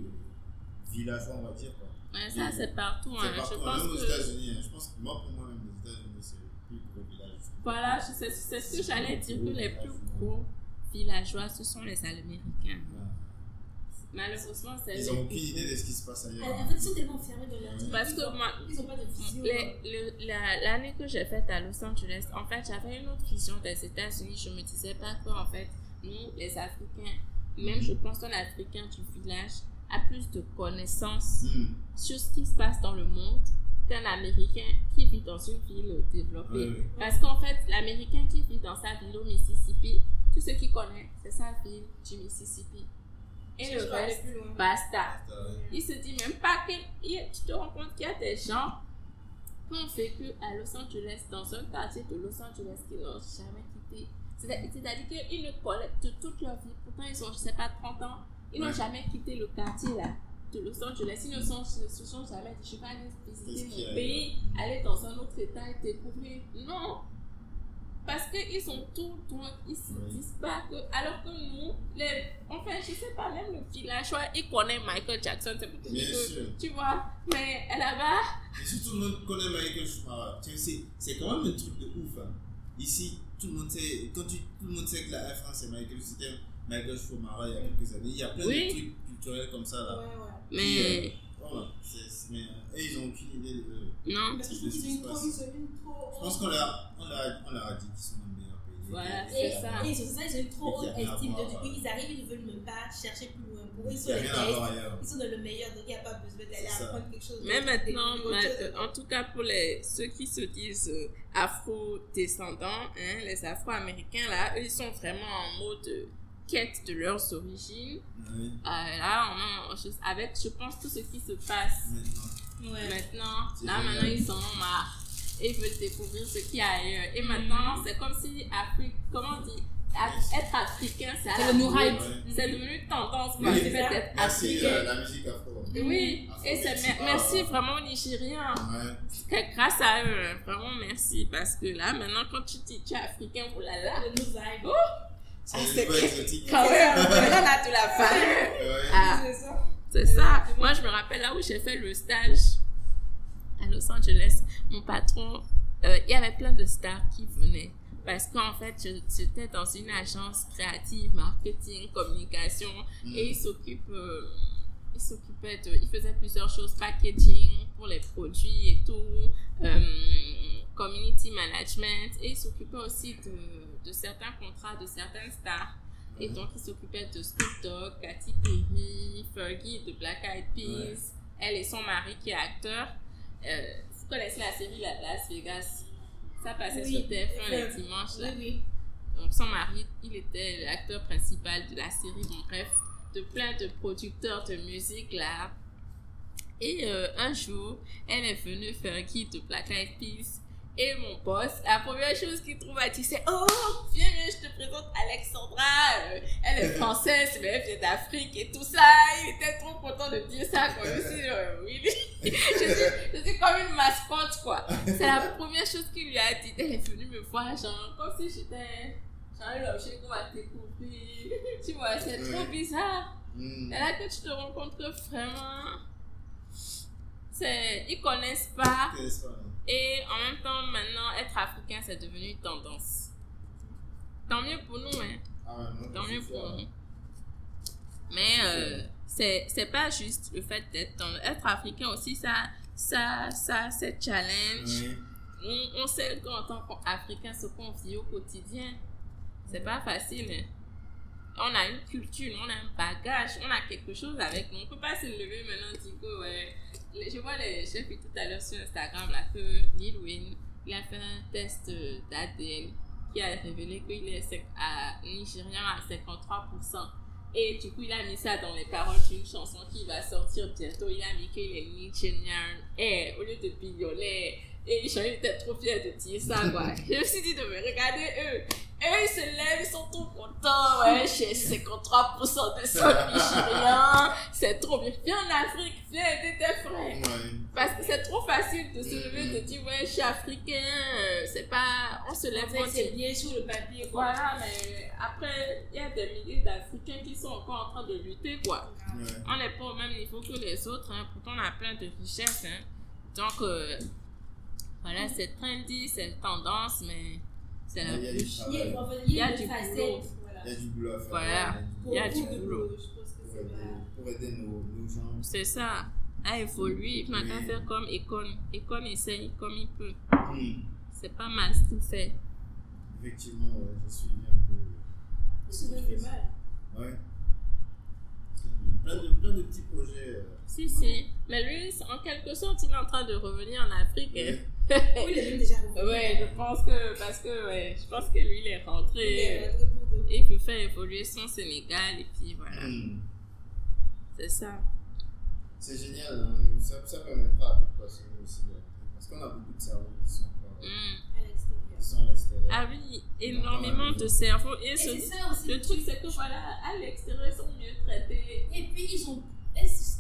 villageois on va dire quoi. Ouais, ça, c'est partout. C'est hein. partout, Je même pense aux que. États-Unis. hein. Je pense que moi pour moi même les États-Unis c'est le plus gros village. Voilà, c'est ce que j'allais dire que les plus gros villageois, ce sont les Américains. Malheureusement, c'est. Ils ont aucune idée de ce qui se passe ailleurs. En fait, ils sont tellement fermés dans leur. Parce que moi, Ils ont pas de vision. la- l'année que j'ai faite à Los Angeles, en fait, j'avais une autre vision des États-Unis. Je me disais pas que, en fait, nous, les Africains, même je pense un Africain du village, a plus de connaissances Hmm. sur ce qui se passe dans le monde qu'un Américain qui vit dans une ville développée. Parce qu'en fait, l'Américain qui vit dans sa ville au Mississippi, tout ce qu'il connaît, c'est sa ville du Mississippi. Et le reste, basta. Il se dit même pas que. Tu te rends compte qu'il y a des gens qui ont vécu à Los Angeles, dans un quartier de Los Angeles qu'ils n'ont jamais quitté. C'est- C'est-à-dire qu'ils ne de toute leur vie. Pourtant, ils ont, je sais pas, 30 ans. Ils n'ont Ouais. jamais quitté le quartier là de Los Angeles. Ils ne sont, ne se sont jamais dit, je vais aller visiter mon pays, aller dans un autre état et découvrir. Non! Parce qu'ils sont tout droit, ils se disent pas? Que. Alors que nous, les, enfin, je sais pas, même le villageois, il connaît Michael Jackson, c'est pour te dire que. Tu vois, mais là-bas, Et surtout, le monde connaît Michael sais, c'est- quand même un truc de ouf. hein. Ici, tout le monde sait, quand tu, tout le monde sait que la F1 c'est Michael, c'était Michael Schumacher il y a quelques années. Il y a plein Oui. de trucs culturels comme ça là. Ouais, ouais. mais. Voilà, c'est- mais, euh, et ils ont aucune idée de. Non. Parce que je trouve qu'ils ont une trop, trop. Je pense qu'on leur, on leur, on leur a dit qu'ils sont dans le meilleur pays. Voilà, c'est ça. et ils ont ça, ils ont une trop haute estime. Donc, du coup, ils arrivent, ils ne veulent même pas chercher plus loin. Pour eux, ils Il sont les. Ils sont dans le meilleur, donc il n'y a pas besoin d'aller apprendre quelque chose. Mais de- maintenant, euh, en tout cas pour les, ceux qui se disent euh, afro-descendants, hein, les afro-américains, là, eux, ils sont vraiment en mode euh, quête de leurs origines. Oui, Euh, là, on a, je- avec, je pense, tout ce qui se passe maintenant. Ouais. maintenant, C'est là, génial. maintenant, ils en ont marre. Et ils veulent découvrir ce qu'il y a ailleurs. Et maintenant, c'est comme si Afrique, comment on dit, être africain, c'est à la. Ouais. C'est devenu tendance, Oui. quoi, d'être Merci africain. euh, la musique afro. Oui, Afro et c'est ah. merci vraiment aux Nigériens. Ouais. Grâce à eux, vraiment merci. Parce que là, maintenant, quand tu dis tu es africain, oh là là. Le new que- exotique. Quand même, maintenant là, tu l'as fait. Ouais. Ah, C'est ça. c'est ça. Moi, je me rappelle là où j'ai fait le stage à Los Angeles. Mon patron, euh, il y avait plein de stars qui venaient. Parce qu'en fait, je- j'étais dans une agence créative, marketing, communication. Et il s'occupe, euh, il s'occupait de, il faisait plusieurs choses, packaging pour les produits et tout, euh, community management, et il s'occupait aussi de, de certains contrats de certaines stars. Et donc, il s'occupait de Snoop Dogg, Katy Perry, Fergie de Black Eyed Peas, Ouais. elle et son mari qui est acteur. Euh, vous connaissez la série La- Las Vegas? Ça passait Oui. sur TF1 les dimanches. Là. Oui, oui. Donc, son mari, il était l'acteur principal de la série. Bon, bref, de plein de producteurs de musique là. Et euh, un jour, elle est venue faire guide de Black Eyed Peas. Et mon boss, la première chose qu'il trouve à dire, c'est Oh, viens, viens, je te présente Alexandra. Euh, elle est française, mais elle vient d'Afrique et tout ça. Il était trop content de dire ça. Quoi. Je suis, euh, oui, je, suis, je suis comme une mascotte, quoi. C'est la première chose qu'il lui a dit. Elle est venue me voir, genre, comme si j'étais genre un objet qu'on va découvrir. Tu vois, c'est trop bizarre. Mm. Et là que tu te que vraiment, c'est, ils connaissent pas. Que c'est, non? Et en même temps, maintenant, être africain, c'est devenu une tendance. Tant mieux pour nous, hein. Ah Tant mieux pour nous. Mais euh, c'est, pas juste le fait d'être être africain aussi, ça, ça, ça, c'est challenge. Oui. On, on sait qu'en tant qu'Africain, ce qu'on vit au quotidien, c'est pas facile. hein. On a une culture, on a un bagage, on a quelque chose avec nous. On peut pas se lever maintenant et dire que ouais, je vois j'ai vu tout à l'heure sur Instagram que Lil Wayne, il a fait un test d'ADN qui a révélé qu'il est à, nigérian à 53%. Et du coup, il a mis ça dans les paroles d'une chanson qui va sortir bientôt. Il a mis qu'il est nigérian et au lieu de billionnaire. Et il était trop fier de dire ça, quoi. Je me suis dit de me regarder eux. Eux, ils se lèvent, ils sont trop contents. Ouais, j'ai 53% de son nigérian. C'est trop bien. Viens en Afrique, viens aider tes frères. Ouais. Parce que c'est trop facile de se lever et de dire, ouais, je suis africain. euh, C'est pas. On se lève En fait, quand c'est bien sur le papier. quoi. Voilà, mais après, il y a des milliers d'Africains qui sont encore en train de lutter, quoi. Ouais. On n'est pas au même niveau que les autres, hein. pourtant on a plein de richesses. Hein. Donc, euh, voilà, c'est trendy, c'est tendance, mais c'est la Il y a du bouche. travail. Il y a, en fait, Il y a une du facette, boulot. Voilà. Il y a du boulot à faire. Voilà. Il y a du boulot. Je Pour c'est aider, nos, nos gens. C'est ça. À évoluer, il Oui. faire comme Econ. Econ essaye comme il peut. C'est pas mal ce qu'il fait. Effectivement, j'ai suivi un peu. Pas fait mal. Ouais. Plein de, plein de petits projets. euh, Si, si. Mais lui, en quelque sorte, il est en train de revenir en Afrique. Oui, il est même déjà revenu. Ouais, je pense que, parce que, ouais, je pense que lui, il est Il rentré. est rentré pour Et il peut faire évoluer son Sénégal, et puis voilà. hmm. C'est ça. C'est génial, hein. ça, ça permettra à d'autres personnes aussi Parce qu'on a beaucoup de cerveaux qui sont, pas- Mm. Sont l'extérieur. Ah oui, énormément de cerveau. Et, Et ce- c'est ça aussi. le truc, c'est que voilà, à l'extérieur, ils sont mieux traités. Et puis, ils ont,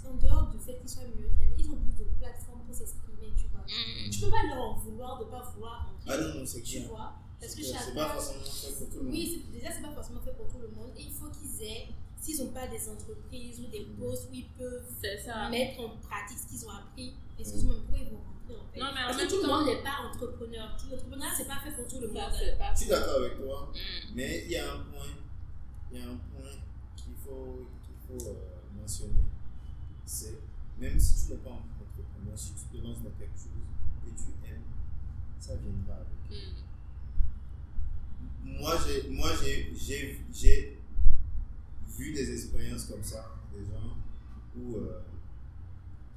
en dehors du fait qu'ils soient mieux traités, ils ont plus de plateformes pour s'exprimer, tu vois. Mm. Tu peux pas leur en vouloir de pas vouloir rentrer, Ah non, non, c'est tu clair. vois. Parce que chacun. c'est pas forcément fait pour tout le monde. Oui, c'est- déjà, c'est pas forcément fait pour tout le monde. Et il faut qu'ils aient, s'ils n'ont pas des entreprises ou des postes où ils peuvent mettre en pratique ce qu'ils ont appris, excuse-moi, mais pourquoi ils vont en fait Non, mais en Parce même que tout le temps- monde n'est pas entrepreneur. Tout l'entrepreneuriat, c'est pas fait pour tout le monde. Je suis d'accord avec toi, Mm. mais il y a un point, il y a un point qu'il faut, qu'il faut euh, mentionner, c'est même si tu n'es pas entrepreneur, si tu te lances dans quelque chose que tu aimes, ça viendra avec. Mm. Moi, j'ai, moi, j'ai, j'ai, j'ai vu des expériences comme ça, des gens où, euh,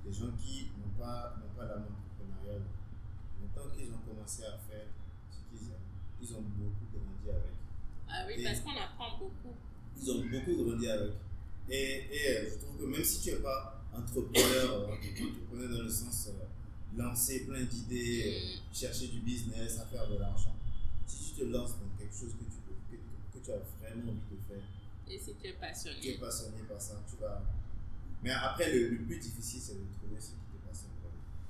des gens qui n'ont pas, n'ont pas l'âme entrepreneuriale, qu'ils ont commencé à faire ce qu'ils aiment, ils ont beaucoup grandi avec. Ah oui, Et- parce qu'on apprend beaucoup. Ils ont beaucoup grandi avec. Et, et euh, je trouve que même si tu n'es pas entrepreneur, euh, entrepreneur dans le sens euh, lancer plein d'idées, euh, chercher du business, à faire de l'argent, si tu te lances dans quelque chose que tu, que, que tu as vraiment envie de faire, Et si tu es tu es passionné. passionné par ça, tu vas. Mais après, le, le plus difficile, c'est de trouver ce qui te passionne vraiment. Aussi, oui.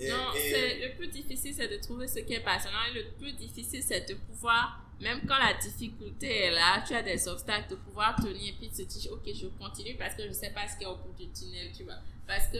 Et- Non, et- le plus difficile, c'est de trouver ce qui est passionnant. Et le plus difficile, c'est de pouvoir, même quand la difficulté est là, tu as des obstacles, de pouvoir tenir et puis de se dire, ok, je continue parce que je sais pas ce qu'il y a au bout du tunnel, tu vois. Parce que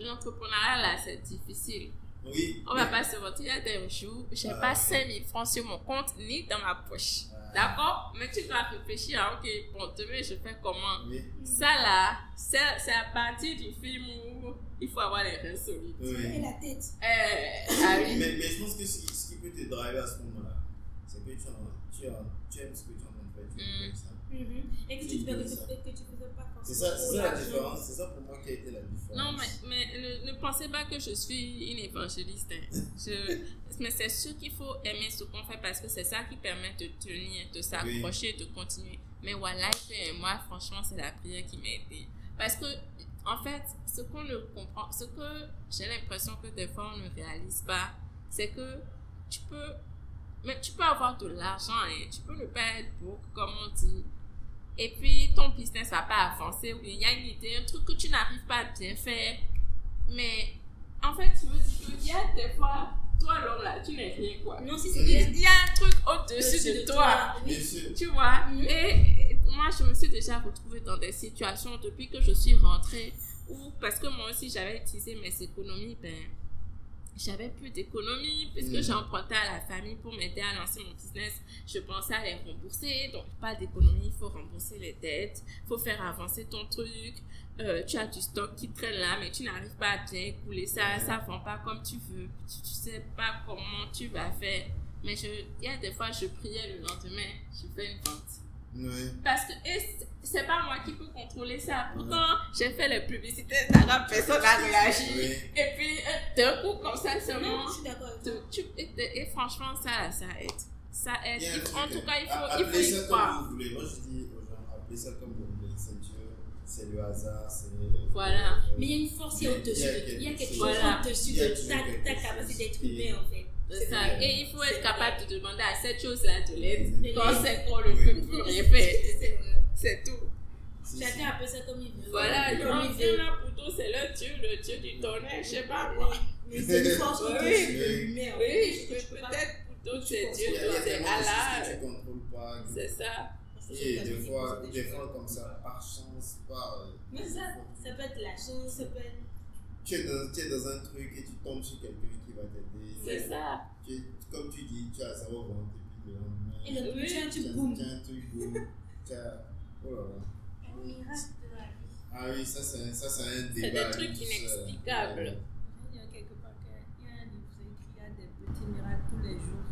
l'entrepreneuriat, là, c'est difficile. Oui. On va mais- pas se mentir, il y a des jours, j'ai Ah, pas ok. 5000 francs sur mon compte ni dans ma poche. Ah, D'accord Mais tu dois réfléchir à, ok, bon, demain, je fais comment? Oui. Ça, là, c'est c'est à partir du film où il faut avoir les reins solides. Et oui. la tête. Euh, ah oui. Mais, mais je pense que ce qui, ce qui peut te driver à ce moment-là, c'est que tu, en- tu, en- tu aimes ce que tu en train de faire, Mm. Mhm. Et que tu tu faisais pas. C'est ça, la différence. C'est ça pour moi qui a été la différence. Non, mais, mais ne, ne pensez pas que je suis une évangéliste. hein. Je, mais c'est sûr qu'il faut aimer ce qu'on fait parce que c'est ça qui permet de tenir, de s'accrocher, de continuer. Mais voilà, et moi, franchement, c'est la prière qui m'a aidé. Parce que, en fait, ce qu'on ne comprend, ce que j'ai l'impression que des fois on ne réalise pas, c'est que tu peux, mais tu peux avoir de l'argent et tu peux ne pas être broke, comme on dit. Et puis ton business va pas avancer il y a une idée, un truc que tu n'arrives pas à bien faire. Mais en fait, je me dis qu'il y a des fois, toi l'homme là, tu n'es rien quoi. Non, si c'est bien. Il y a un truc au-dessus de toi. Bien sûr. Tu vois, Mhm. et et moi, je me suis déjà retrouvée dans des situations depuis que je suis rentrée où, parce que moi aussi, j'avais utilisé mes économies, ben, j'avais plus d'économies puisque j'ai emprunté à la famille pour m'aider à lancer mon business. Je pensais à les rembourser, donc pas d'économie, il faut rembourser les dettes, il faut faire avancer ton truc. Euh, tu as du stock qui traîne là, mais tu n'arrives pas à bien écouler ça, ça vend pas comme tu veux, tu, tu sais pas comment tu vas faire. Mais je, il y a des fois, je priais le lendemain, je fais une vente. Ouais. Parce que c'est- pas moi qui peux contrôler ça. Pourtant, j'ai fait les publicités Instagram, personne n'a réagi. Oui. Et puis, euh, d'un coup, comme ça, seulement. Tu- et, et franchement, ça, ça aide. Ça aide. Il en tout cas, il faut, il faut appelez y ça croire. comme vous voulez. Moi, je dis aux gens, appelez ça comme vous voulez. C'est le hasard, c'est. Voilà. euh, Mais il y a une force qui est au-dessus de tout. Il y a quelque chose au-dessus de ta, capacité d'être humain, en fait. C'est ça. vrai. Et il faut être capable de demander à cette chose-là de l'aide De quand c'est qu'on ne peut plus rien faire. C'est vrai. C'est tout. Chacun appelle ça comme il veut. Voilà, veut. là, plutôt, c'est le Dieu, le Dieu du tonnerre, je sais pas quoi. Mais c'est une force Oui. au-dessus de l'humain, en fait. Oui, peut-être plutôt c'est Dieu, c'est Allah. C'est ça. Et des fois, des fois comme ça, par chance, par. euh, Mais ça, ça peut être la chance, ça peut être. tu es, dans, tu es dans un truc et tu tombes sur quelqu'un qui va t'aider. C'est ça. Tu es- comme tu dis, tu as zéro vente et puis le lendemain. Et le Oui. tu as un truc boum. tu as un truc boum. Tu as. Oh là là. Un miracle de la vie. Ah oui, ça c'est ça, c'est un C'est des trucs inexplicables. Il y a quelque part qu'il y a un livre écrit, il y a des petits miracles tous les jours.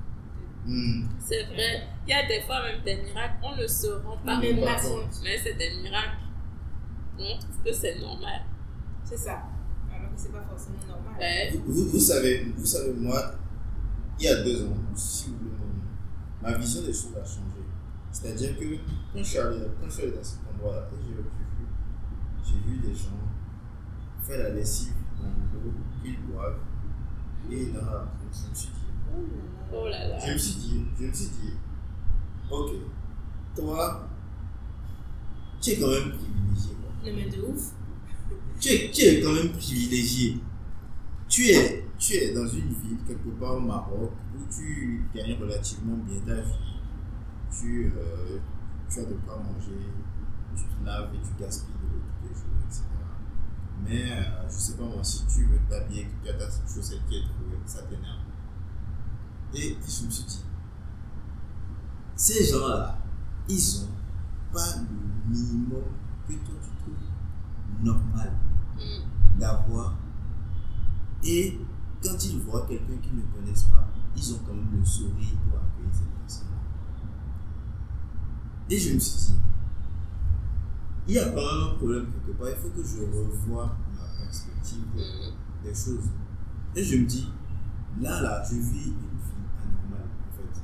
C'est vrai. Il y a des fois même des miracles, on ne se rend pas Même compte. pas compte. Mais c'est des miracles. On trouve que c'est normal. C'est ça. Alors que c'est pas forcément normal. Ouais. Vous, vous- vous savez, vous savez, moi, il y a deux ans, si vous voulez, mon- ma vision des choses a changé. C'est-à-dire que quand je suis allé, quand je suis allé dans cet endroit-là, et j'ai j'ai vu, j'ai vu des gens faire la lessive dans l'eau qu'ils boivent et dans la je me suis dit, Oh là là. je me suis dit, je me suis dit, ok, toi, tu es quand même privilégié. Non, mais de ouf. Tu es, tu es quand même privilégié. Tu es, tu es dans une ville, quelque part au Maroc, où tu gagnes relativement bien ta vie. Tu, euh, tu as de quoi manger, tu te laves et tu gaspilles de l'eau tous les jours, etc. Mais euh, je sais pas moi, si tu veux t'habiller, que tu as ta chaussette qui est trouvée, ça t'énerve. Et je me suis dit, ces gens-là, ils ont pas le minimum que toi tu trouves normal Mm. d'avoir. Et quand ils voient quelqu'un qu'ils ne connaissent pas, ils ont quand même le sourire pour accueillir cette personne. Et je me suis dit, il y a quand même un problème quelque part. Il faut que je revoie ma perspective Mm. des choses. Et je me dis, là, là, je vis une vie anormale, en fait.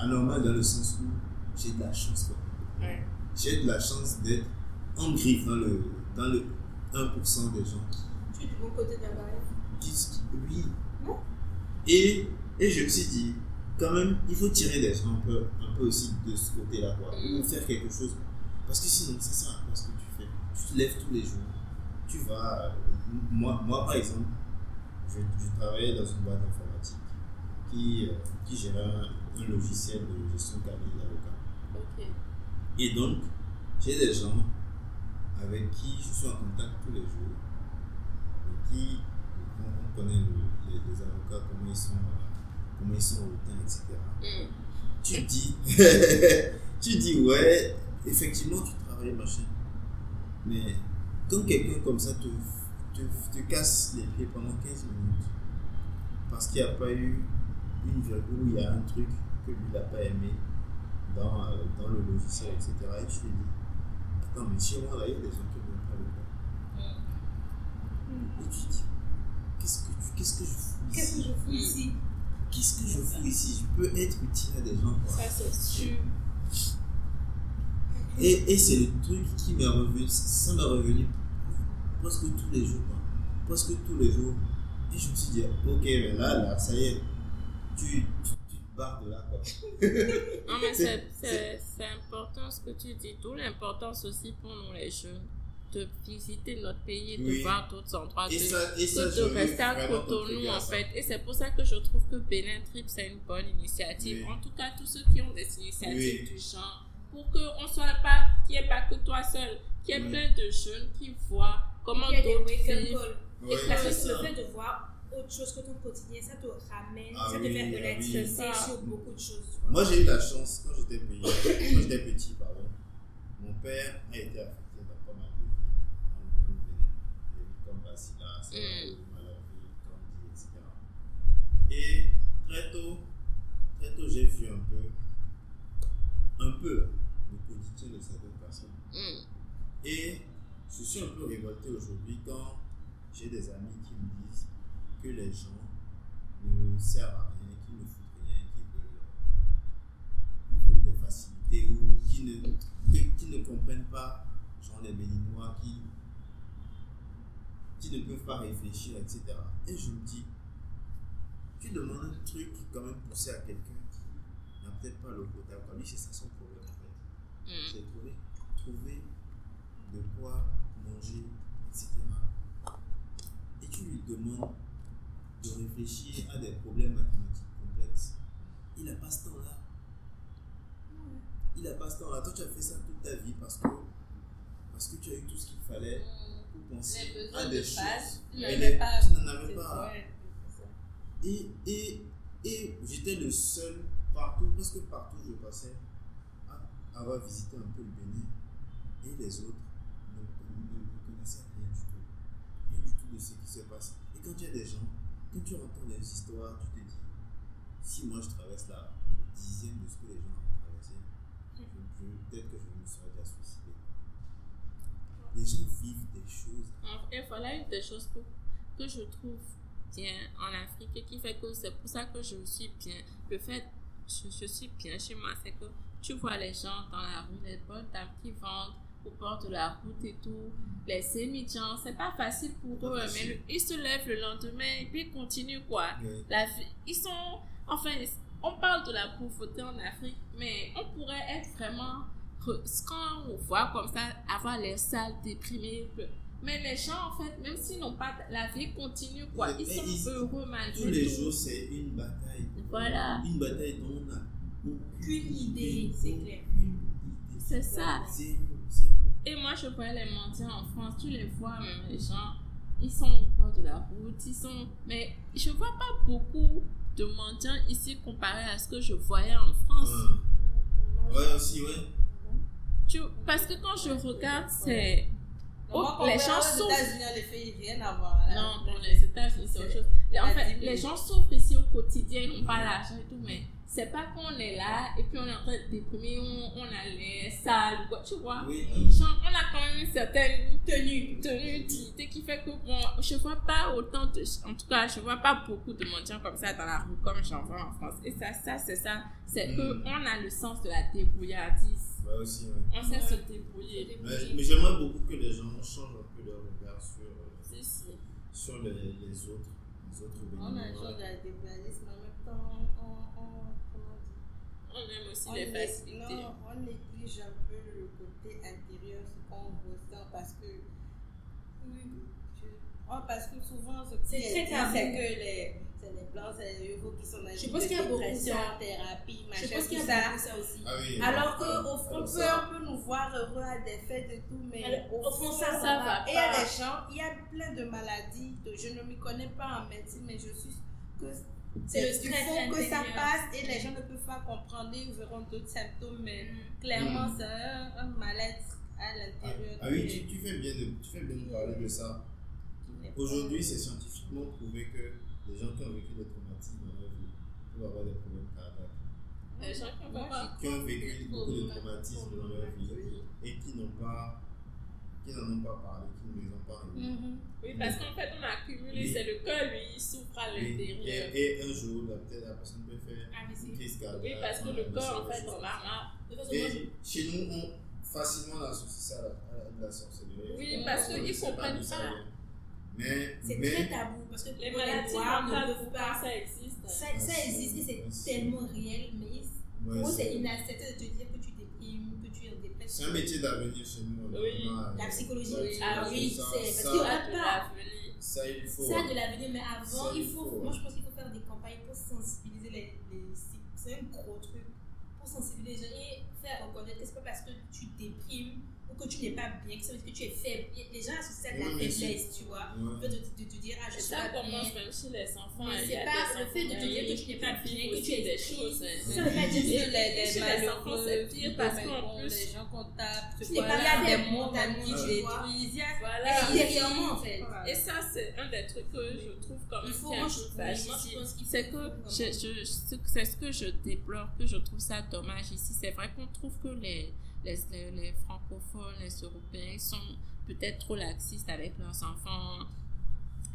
Anormale dans le sens où j'ai de la chance, quoi. Ouais. J'ai de la chance d'être en griffe dans le, dans le 1% des gens qui Tu es du bon côté de la barrière? qui, qui- oui. Non. Et, et je me suis dit, quand même, il faut tirer des gens un peu, un peu aussi de ce côté-là, quoi. Mm. Ou faire quelque chose. Parce que sinon, ça sert à quoi ce que tu fais Tu te lèves tous les jours. Tu vas. euh, moi, moi par exemple, je, je travaillais dans une boîte informatique qui, euh, qui gérait un, un logiciel de gestion de cabinet d'avocat. Et donc, j'ai des gens avec qui je suis en contact tous les jours, et qui, on, on connaît le- les, les avocats, comment ils sont, comment ils sont hautains, etc. Mm. Tu dis, tu dis, ouais, effectivement, tu travailles, machin. Mais quand quelqu'un comme ça te, te, te casse les pieds pendant 15 minutes, parce qu'il n'y a pas eu une virgule où il y a un truc que lui n'a pas aimé dans, euh, dans le logiciel, etc. Et tu te dis, attends, mais chez moi, là, il y a des gens qui ne veulent pas le faire. Et tu te dis, qu'est-ce que, tu- qu'est-ce que je fous Qu'est-ce que ici je fous ici? Qu'est-ce que je fous ici? Je peux être utile à des gens. Quoi. Ça, c'est sûr. Et, et c'est le truc qui m'est revenu, ça m'est revenu presque tous les jours. Quoi. Presque tous les jours. Et je me suis dit, ok, mais là, là, ça y est, tu, tu, de là. Quoi. Non, mais C'est- important ce que tu dis. D'où l'importance aussi pour nous, les jeunes, de visiter notre pays, de Oui. voir d'autres endroits, Et de, ça, et ça de rester à Cotonou, à en fait. Et c'est pour ça que je trouve que Bénin Trip, c'est une bonne initiative. Oui. En tout cas, tous ceux qui ont des initiatives Oui. du genre, pour qu'on soit pas, qu'il n'y ait pas que toi seul, qu'il y ait Oui. plein de jeunes qui voient comment d'autres vivent. Et que c'est le ça. fait de voir autre chose que ton quotidien, ça te ramène, ah ça te fait relativiser oui. Ah, ah. sur beaucoup de choses. Moi, j'ai eu la chance quand j'étais petit, pardon, mon père a été affecté par pas mal de vies, comme Bassila, mm. Malavie, Candy, etc. Et très tôt, très tôt, j'ai vu un peu, un peu le quotidien de certaines personnes. Mm. Et je suis un peu révolté aujourd'hui quand j'ai des amis qui que les gens ne servent à rien, qui ne foutent rien, qui veulent, des facilités ou qui ne, qui, qui ne comprennent pas, genre les béninois qui, qui ne peuvent pas réfléchir, etc. Et je me dis, tu demandes un truc qui quand même poussé à quelqu'un qui n'a peut-être pas le potable. Lui, c'est ça son problème en fait. Mm. C'est trouver, trouver de quoi manger, etc. Et tu lui demandes de réfléchir à des problèmes mathématiques complexes. Il n'a pas ce temps-là. Il n'a pas ce temps-là. Toi, tu as fait ça toute ta vie parce que, parce que tu as eu tout ce qu'il fallait pour penser à des de choses. base, tu n'en avais pas. Et, et, et j'étais le seul partout, presque partout où je passais, à avoir visité un peu le Bénin. Et les autres ne, ne- ne connaissaient rien du tout. Rien du tout de ce qui se passe. Et quand tu as des gens, quand tu entends des histoires, tu te dis, si moi je traverse là, le dixième de ce que les gens ont traversé, peut-être que je me serais déjà suicidé. Les gens vivent des choses. Et voilà une des choses que, que je trouve bien en Afrique et qui fait que c'est pour ça que je suis bien. Le fait, je, je suis bien chez moi, c'est que tu vois les gens dans la rue, les bonnes dames qui vendent au bord de la route et tout, les sémidjans, c'est pas facile pour eux, mais le- ils se lèvent le lendemain et puis ils continuent quoi. La ils sont, enfin, on parle de la pauvreté en Afrique, mais on pourrait être vraiment, quand on voit comme ça, avoir les salles déprimées. Mais les gens, en fait, même s'ils n'ont pas, la vie continue, quoi. Mais Ils sont ils- heureux malgré Tous les tout. jours, c'est une bataille. Voilà. Une bataille dont on n'a aucune idée, c'est clair. C'est ça. Et moi, je vois les mendiants en France, tu les vois, même les gens, ils sont au bord de la route, ils sont. Mais je vois pas beaucoup de mendiants ici comparé à ce que je voyais en France. Ouais. Ouais, aussi, ouais. Tu- parce que quand je regarde, c'est. Oh, Moi, les gens souffrent. États-Unis, les filles, rien à voir. là. Non, pour les États-Unis, c'est autre chose. En fait, les gens souffrent ici au quotidien, ils n'ont pas l'argent et tout, mais c'est pas qu'on est là et puis on est en train de déprimer, on, on a les salles, quoi, tu vois. Oui. Genre, on a quand même une certaine tenue, tenue, dignité qui fait que, bon, je vois pas autant de. En tout cas, je vois pas beaucoup de mendiants comme ça dans la rue, comme j'en vois en France. Et ça, ça c'est ça. C'est Mm. que on a le sens de la débrouillardise. Ouais, aussi, ouais. On sait se débrouiller. Mais, mais j'aimerais beaucoup que les gens changent un peu leur regard sur, euh, sur les, les autres. Les autres On a un genre de mais en même temps, on, on, comment dire, On aime aussi on les facilités. non, on néglige un peu le côté intérieur, ce qu'on ressent, parce que, oui, je- oh, parce que souvent, ce qui C'est est très dit, tabou. c'est que les, c'est les blancs, c'est les euros qui sont dans Je pense qu'il y a beaucoup ça. thérapie, Je machin, pense qu'il y a ça. beaucoup ça aussi. Ah oui. Alors qu'au fond, on Alors peut peu nous voir heureux à des fêtes et tout, mais Alors, au fond, ça, ça va Et il y a pas. des gens, il y a plein de maladies, de- je ne m'y connais pas en médecine, mais je suis que C'est le il stress faut que ça passe et les gens ne peuvent pas comprendre, ils verront d'autres symptômes, mais Mm. clairement Mm. c'est un, un mal-être à Ah, l'intérieur. ah oui, tu, tu fais bien de, tu fais bien de parler de ça. Aujourd'hui, c'est scientifiquement prouvé que les gens qui ont vécu des traumatismes dans leur vie peuvent avoir des problèmes cardiaques. Les gens qui ont pas Qui ont vécu beaucoup de traumatismes dans leur vie et qui n'ont pas, qui n'en ont pas parlé, qui ne les ont pas. Mhm. Oui, parce qu'en fait, on a accumulé, c'est le cœur, lui, il souffre à l'intérieur. et, et un jour, la, peut-être la personne peut faire AVC. une crise cardiaque. Oui, parce que le un corps, en fait, on a marre. De toute façon, moi, Et chez nous, on facilement associe ça à la, à la- la sorcellerie. Oui, On- parce qu'ils ne comprennent pas. vient. Mais, c'est mais très tabou parce que Les maladies ne mentales, peuvent pas. ça existe Ça, Ah, existe et c'est tellement réel, mais ouais, c'est inacceptable de te dire que tu déprimes, tu es en c'est un métier d'avenir chez nous. Oui. La psychologie, oui. Ah oui, c'est- ça, parce qu'il y Ça, pas. il faut. Ça de l'avenir, mais avant, Ça, il il faut, faut, moi je pense qu'il faut faire des campagnes pour sensibiliser les, les c'est un gros truc, pour sensibiliser les gens et faire reconnaître que c'est pas parce que tu déprimes que tu n'es pas bien, que ça veut dire que tu es faible. Les gens associent ça la faiblesse, tu vois. Ouais. Le fait de, te dire, ah, je suis Ça pas commence bien. même chez les enfants. Mais c'est pas le fait de te dire que tu n'es pas bien, que tu es des choses. hein. Ça veut pas dire que les, les chez les enfants, c'est pire parce qu'en plus- les gens qu'on tape, Tu n'es vois, pas bien des mots tu a- Voilà. Intérieurement, en fait. Et ça, c'est un des trucs que je trouve quand même Il faut, C'est que je, je, c'est ce que je déplore, que je trouve ça dommage ici. C'est vrai qu'on trouve que les, les, les, les francophones, les Européens sont peut-être trop laxistes avec leurs enfants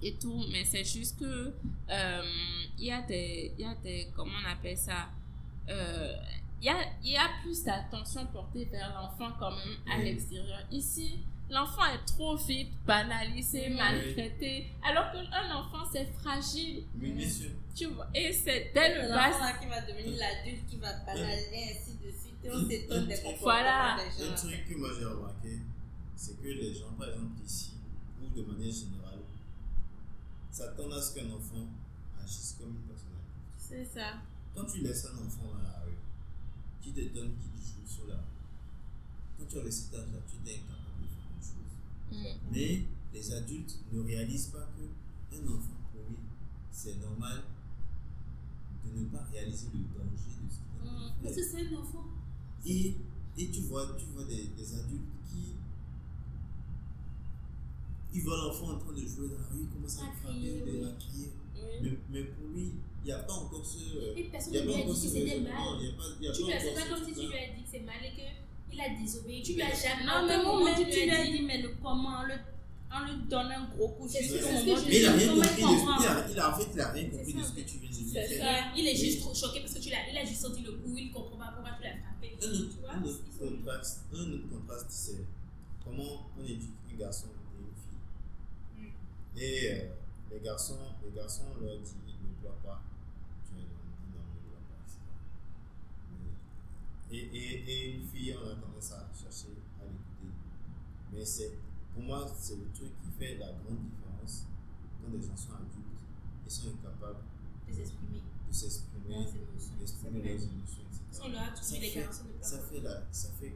et tout, mais c'est juste que euh, il y a des, il y a des, comment on appelle ça, euh, il y a, il y a plus d'attention portée vers l'enfant quand même à Oui. l'extérieur. Ici, l'enfant est trop vite banalisé, Oui. maltraité, alors qu'un enfant c'est fragile, Mais bien sûr. tu vois, et c'est dès le bas. qui va devenir l'adulte qui va banaliser ainsi de suite et on s'étonne des comportements Voilà. des Un truc que moi j'ai remarqué, c'est que les gens, par exemple ici, ou de manière générale, s'attendent à ce qu'un enfant agisse comme une personne adulte. C'est ça. Quand tu laisses un enfant dans la rue, qui te donne, qui te joue sur la rue, quand tu as cet âge-là, tu es incapable de faire une chose. Mm. Mais les adultes ne réalisent pas que un enfant, pour lui, c'est normal de ne pas réaliser le danger de ce qu'il train de Parce que c'est un enfant. Et, et tu vois, tu vois des, des adultes qui. Ils voient l'enfant en train de jouer dans la rue, ils commencent à le frapper, de oui. la crier. Oui. Mais, mais pour lui, il n'y a pas encore ce. Et personne Il y a ne lui pas a encore dit ce que c'était mal. c'est pas comme si tu lui as dit que c'est mal et qu'il a désobéi. Tu lui as jamais. Non, mais moi, moment, même tu lui as dit. mais le comment, le, on lui donne un gros coup juste au moment Mais il a rien compris il de ce comprend. il a, il a- En fait, il a rien compris de ce que tu viens de dire. Il est juste trop choqué parce que tu l'as, il a juste senti le coup, il comprend pas pourquoi tu l'as frappé. Un autre, un contraste, un autre contraste, c'est comment on éduque un garçon et une fille. Et euh, les garçons, les garçons on leur dit ne pleure pas, tu es ne pleure pas, etc. Et, et, et une fille, on a tendance à chercher à l'écouter. Mais c'est, pour moi, c'est le truc qui fait la grande différence quand des gens sont adultes et sont incapables de s'exprimer. d'exprimer leurs émotions, Ça les fait- ça la, ça fait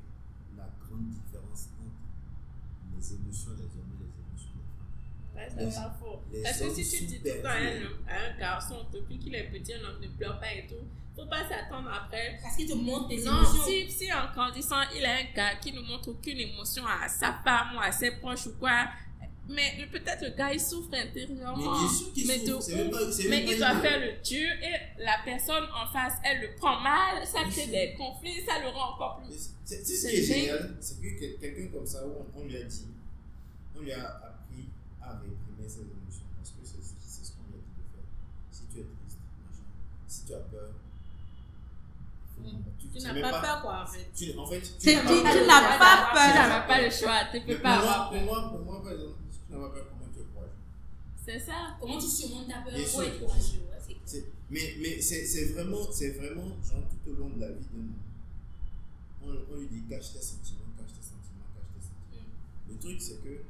la grande différence entre les émotions des hommes et les émotions des femmes. Ouais, Les- c'est pas faux. les Parce que si tu dis tout le temps à un, à un garçon, depuis qu'il est petit, un homme ne pleure pas et tout, faut pas s'attendre après. Parce qu'il te montre tes Non, émotions. si, si en grandissant, il est un gars qui ne montre aucune émotion à sa femme ou à ses proches ou quoi, mais peut-être le gars il souffre intérieurement. Mais mais souffre, de même pas- Mais pas il doit faire le dur et la personne en face, elle le prend mal, ça crée des conflits, ça le rend encore plus. C'est ce C'est qui est génial. c'est que quel- quelqu'un comme ça, où on, on lui a dit, on lui a appris à réprimer ses émotions, parce que c'est c'est ce qu'on lui a dit de faire. Si tu es triste, si tu as peur. Tu sais n'as même pas peur, quoi, en fait. Tu, en fait, Tu n'as dis, pas tu peur. n'as pas Tu n'as pas le choix, tu Mais peux pour pas moi, avoir pour moi, pour moi, peur, comment tu es courageux C'est ça. Comment tu surmontes ta peur? Pour être courageux ouais, c'est- C'est- Mais, mais c'est c'est vraiment, c'est vraiment, genre, tout au long de la vie d'un homme, on, on lui dit cache tes sentiments, cache tes sentiments, cache tes sentiments. Le truc, c'est que,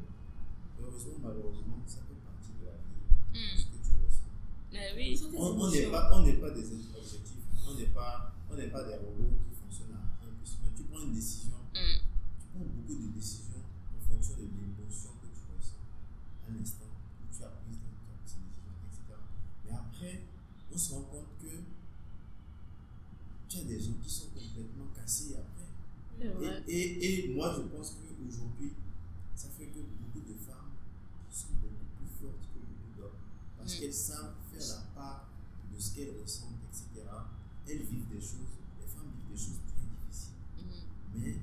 heureusement, malheureusement, ça fait partie de la vie, Mm. ce que tu ressens. Mais oui. On n'est pas, on n'est pas des êtres objectifs, on n'est pas, on n'est pas des robots qui fonctionnent à 1 plus 1. Tu prends une décision, Mm. tu prends beaucoup de décisions en fonction de l'émotion que tu ressens à l'instant où tu as pris cette décision, etc. Mais après, on se rend compte que tu as des gens qui sont complètement cassés après. Et, et, et moi, je pense qu'aujourd'hui, ça fait que beaucoup de femmes sont beaucoup plus fortes que beaucoup d'hommes. Parce Mm. qu'elles savent faire la part de ce qu'elles ressentent, etc. Elles vivent des choses, les femmes vivent des choses très difficiles. Mm. Mais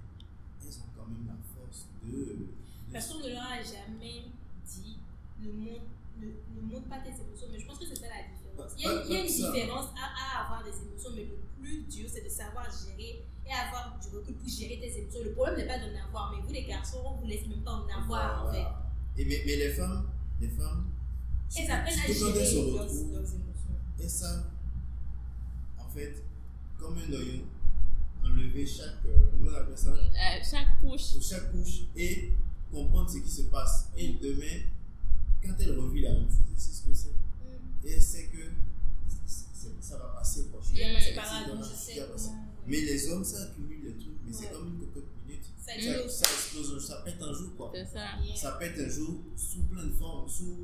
elles ont quand même la force de. de- Personne ne leur a jamais ne montre, ne, ne montre pas tes émotions. Mais je pense que c'est ça la différence. Il y a, il y a une ça. différence à, à avoir des émotions, mais le plus dur, c'est de savoir gérer et avoir du recul pour gérer tes émotions. Le problème n'est pas d'en avoir, mais vous, les garçons, on vous laisse même pas en avoir, en fait. Voilà. Et mais, mais les femmes, les femmes, Elles apprennent à gérer leurs, leurs émotions. elles savent, en fait, comme un noyau, enlever chaque, euh, comment on appelle ça? Euh, chaque couche. chaque couche et comprendre ce qui se passe. Et demain, quand elle revit la même chose, sait ce que c'est. Et elle sait que c'est- c'est- ça va passer. Quoi. Je Mm. c'est C'est c'est. Mais les hommes, ça accumule des trucs, mais c'est comme une cocotte minute. Ça Ça, explose. ça explose, ça pète un jour. Quoi. C'est ça. Yeah. Ça pète un jour sous plein de formes, sous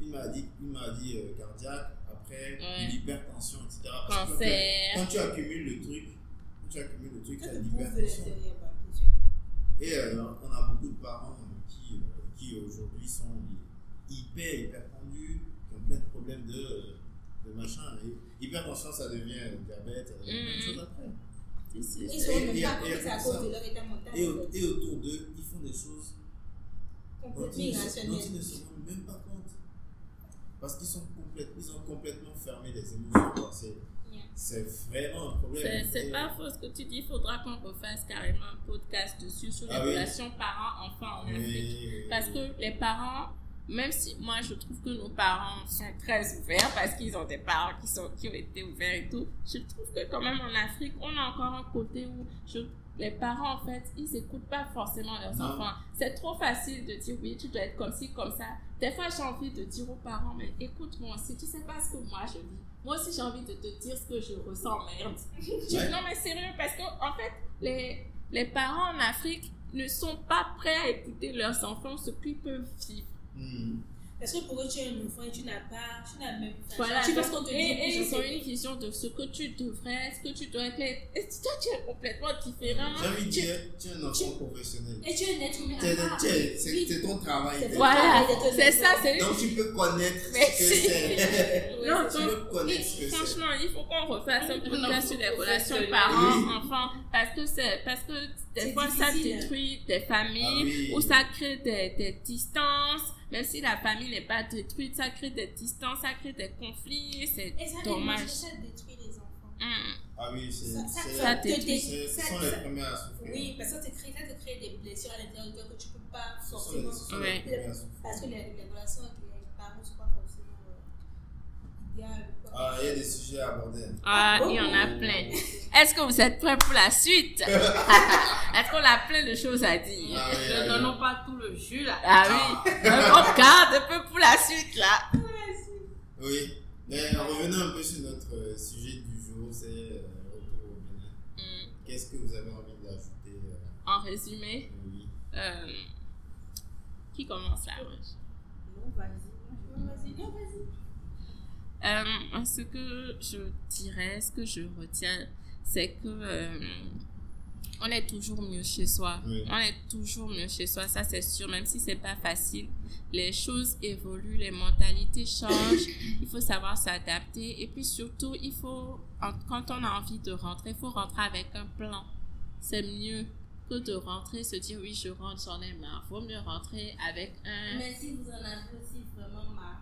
une maladie, une maladie euh, cardiaque, après Ouais. l'hypertension, etc. Parce que. Quand tu accumules le truc, quand tu accumules le truc, tu Ça as de l'hypertension. Et euh, on a beaucoup de parents euh, qui, euh, qui aujourd'hui sont hyper, hyper tendus, qui ont plein de problèmes de, de machin. Et hypertension, ça devient euh, diabète, ça devient plein de choses après. Tu sais, Ils se rendent pas compte et que c'est à pour cause ça. de leur état mental. Et, au- autour d'eux, ils font des choses dont Complètement ils, ne se- dont ils ne se rendent même pas compte. Parce qu'ils sont complètement, ils ont complètement fermé les émotions. C'est, vraiment un problème. C'est pas faux ce que tu dis, il faudra qu'on refasse carrément un podcast dessus sur les Ah oui. relations parents-enfants en Oui, Afrique. oui, Parce que les parents, même si moi je trouve que nos parents sont très ouverts parce qu'ils ont des parents qui, sont, qui ont été ouverts et tout, je trouve que quand même en Afrique, on a encore un côté où je- les parents en fait, ils écoutent pas forcément leurs Non. enfants. C'est trop facile de dire oui, tu dois être comme ci, comme ça. Des fois j'ai envie de dire aux parents, mais écoute-moi aussi, tu sais pas ce que moi je vis. Moi aussi j'ai envie de te dire ce que je ressens, merde. Ouais. Non mais sérieux, parce que en fait, les, les parents en Afrique ne sont pas prêts à écouter leurs enfants ce qu'ils peuvent vivre. Hmm. Parce que pour eux, tu es un enfant et tu n'as pas, tu n'as même pas. Voilà, tu penses qu'on te dit. et, et ils ont une vision de ce que tu devrais, ce que tu dois être. Et toi, tu es complètement différent. J'ai envie de Tu- dire, tu es un enfant tu- professionnel. Et tu es un être humain. C'est ton travail. Voilà. C'est ça, c'est Donc tu peux connaître Mais ce que c'est. Non, tu donc, peux connaître ce que c'est. Franchement, il faut qu'on refasse un faut sur les relations parents-enfants parce que c'est parce que des fois ça détruit des familles Ah ou ça crée des distances. Même si la famille n'est pas détruite, ça crée des distances, ça crée des conflits. C'est Et ça, dommage. ça détruit les enfants. Hum. Ah oui, c'est Ça, ça, te Ce sont les premiers à souffrir. Oui, parce que ça te crée, ça te crée des blessures à l'intérieur de toi que tu peux pas forcément. Ouais. Parce que les, les relations avec les parents ne sont pas forcément euh, idéales. Ah, il y a des sujets à aborder. Ah, il y en a plein. Est-ce que vous êtes prêts pour la suite? Est-ce qu'on a plein de choses à dire? Ah, oui, Ne ah, oui. donnons pas tout le jus là. Ah oui, on garde un peu pour la suite là. Oui, mais revenons un peu sur notre euh, sujet du jour, c'est euh, retour au Bénin. Hum. Qu'est-ce que vous avez envie d'ajouter euh, En résumé, Oui. euh, qui commence là? Non, vas-y. Non, vas-y, non, vas-y. Euh, ce que je dirais, ce que je retiens, c'est que euh, on est toujours mieux chez soi. Oui. On est toujours mieux chez soi, ça c'est sûr, même si c'est pas facile. Les choses évoluent, les mentalités changent. il faut savoir s'adapter et puis surtout, il faut en- quand on a envie de rentrer, il faut rentrer avec un plan. C'est mieux que de rentrer se dire oui je rentre j'en ai marre. Vaut mieux rentrer avec un Mais si vous en avez aussi vraiment marre.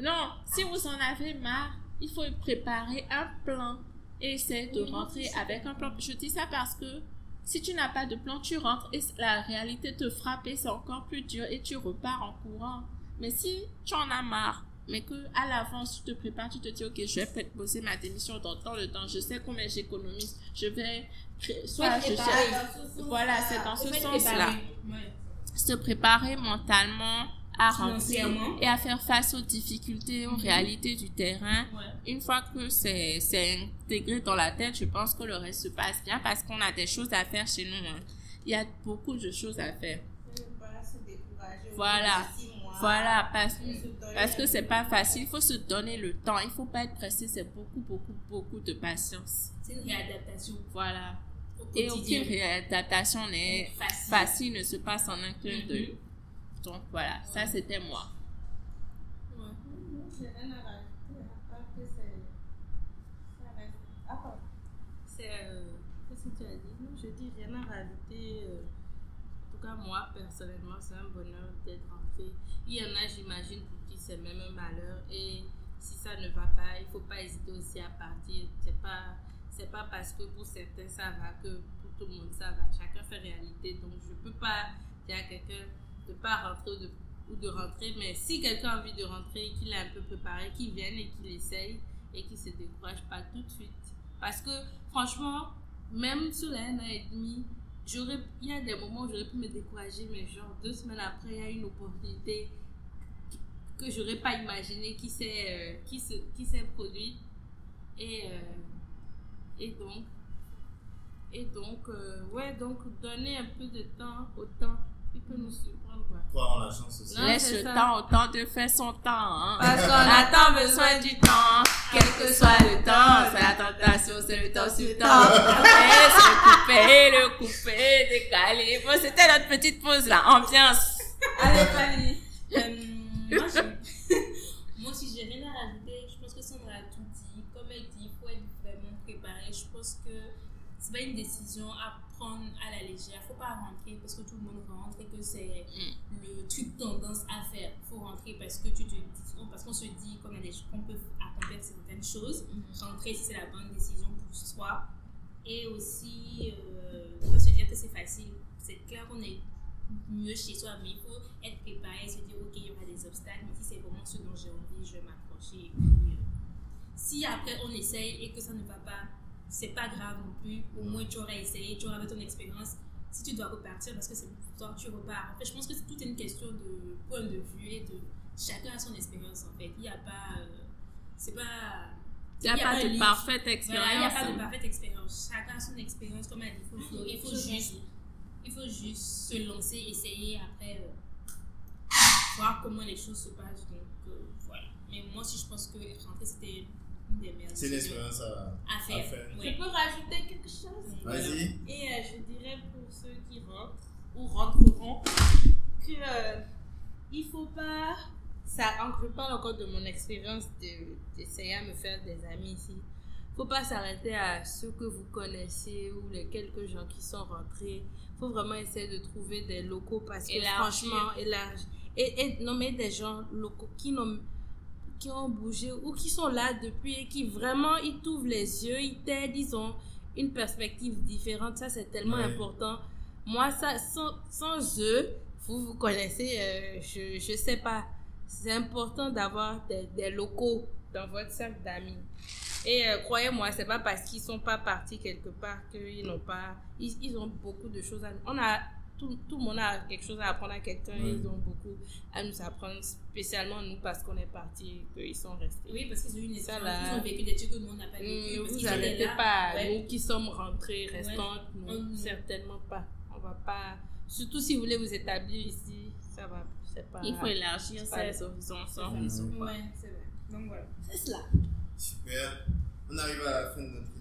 Non, si vous en avez marre, il faut préparer un plan et essayer de rentrer avec un plan. Je dis ça parce que si tu n'as pas de plan, tu rentres et la réalité te frappe et c'est encore plus dur et tu repars en courant. Mais si tu en as marre, mais que à l'avance tu te prépares, tu te dis ok, je vais peut-être poser ma démission dans tant de temps, je sais combien j'économise, je vais soit je cherche- voilà, c'est dans ce sens-là. se préparer mentalement à rentrer et à faire face aux difficultés, aux réalités du terrain. Ouais. Une fois que c'est intégré dans la tête, je pense que le reste se passe bien parce qu'on a des choses à faire chez nous. hein. Il y a beaucoup de choses à faire. Voilà. Voilà, parce, parce que c'est pas facile. Il faut se donner le temps. Il faut pas être pressé. C'est beaucoup, beaucoup, beaucoup de patience. C'est une réadaptation Voilà. au Et aucune réadaptation n'est Facile. facile, ne se passe en un clin d'œil. Voilà, ça c'était moi. C'est- Ah, euh, Qu'est-ce que tu as dit? Je dis rien à rajouter. euh, En tout cas, moi, personnellement, c'est un bonheur d'être rentré. Il y en a, j'imagine, pour qui c'est même un malheur. Et si ça ne va pas, il faut pas hésiter aussi à partir. C'est pas. C'est pas parce que pour certains ça va que pour tout le monde ça va. Chacun fait réalité. Donc je peux pas dire à quelqu'un de pas rentrer ou de, ou de rentrer. Mais si quelqu'un a envie de rentrer, qu'il est un peu préparé, qu'il vienne et qu'il essaye et qu'il se décourage pas tout de suite. Parce que franchement, même sur un an et demi, j'aurais, il y a des moments où j'aurais pu me décourager, mais genre deux semaines après, il y a une opportunité que j'aurais pas imaginé qui s'est, euh, qui se, qui s'est produite. Et, euh, et donc, et donc, euh, ouais, donc donner un peu de temps au temps qui peut nous surprendre, quoi. Croire en la chance aussi? Non, Laisse le ça. temps au temps de faire son temps. hein. Parce qu'on On a tant besoin du temps, quel que soit le temps. C'est la tentation, c'est le temps sur temps. Et se couper, le couper, décaler. Bon, c'était notre petite pause là, ambiance. Allez, Fanny. Euh, moi, je- moi, si j'ai rien à rajouter, je pense que Sandra a tout dit. Comme elle dit, il faut être vraiment préparé. Je pense que c'est pas une décision à prendre à la légère. Faut pas rentrer parce que tout le monde rentre et que c'est le truc tendance à faire. Faut rentrer parce que tu te dis, parce qu'on se dit qu'on a des qu'on peut accomplir certaines choses. Rentrer si c'est la bonne décision pour soi. Et aussi, euh, pas se dire que c'est facile. C'est clair qu'on est mieux chez soi, mais il faut être préparé, se dire, ok, il y aura des obstacles, mais si c'est vraiment ce dont j'ai envie, je vais. Et puis, euh, si après on essaye et que ça ne va pas, c'est pas grave non plus. Au moins, tu auras essayé, tu auras fait ton expérience. Si tu dois repartir parce que c'est pour toi, tu repars. En fait, je pense que c'est toute une question de point de vue et de chacun a son expérience en fait. Il n'y a pas. euh, c'est pas. Il n'y a, pas de parfaite Voilà, expérience. il n'y a pas de parfaite expérience. Chacun a son expérience, comme elle dit. Il faut, il faut juste, il faut juste se lancer, essayer, après euh, voir comment les choses se passent. Donc euh, voilà. Mais moi aussi, je pense que rentrer, c'était C'est une décisions expérience à, à à faire. Je peux rajouter quelque chose? Vas-y. Et euh, je dirais pour ceux qui rentrent ou rentreront que euh, il faut pas. Ça, je parle encore de mon expérience de- d'essayer à me faire des amis ici. faut pas s'arrêter à ceux que vous connaissez ou les quelques gens qui sont rentrés. faut vraiment essayer de trouver des locaux parce que Élargir. franchement, élargir. Et, et nommer des gens locaux qui n'ont qui ont bougé ou qui sont là depuis et qui vraiment ils t'ouvrent les yeux, ils t'aident, ils ont une perspective différente. Ça, c'est tellement Ouais. important. Moi, ça, sans, sans eux, vous vous connaissez, euh, je, je sais pas. C'est important d'avoir des, des locaux dans votre cercle d'amis. Et euh, croyez-moi, c'est pas parce qu'ils sont pas partis quelque part qu'ils n'ont pas. Ils, ils ont beaucoup de choses à. On a. Tout, tout le monde a quelque chose à apprendre à quelqu'un. Ouais. Ils ont beaucoup à nous apprendre, spécialement nous parce qu'on est partis et qu'ils sont restés. Oui, parce qu'ils ont eu une expérience, là. ils ont vécu des trucs que nous, on n'a pas vécu. Parce vous n'arrêtez pas, Ouais. nous qui sommes rentrés, restantes, non, Hum. certainement pas. On va pas. Surtout si vous voulez vous établir ici, ça va. C'est pas. Il faut élargir ses horizons. Son ça. réseau. Ouais, c'est vrai. Donc voilà. C'est cela. Super. On arrive à la fin de notre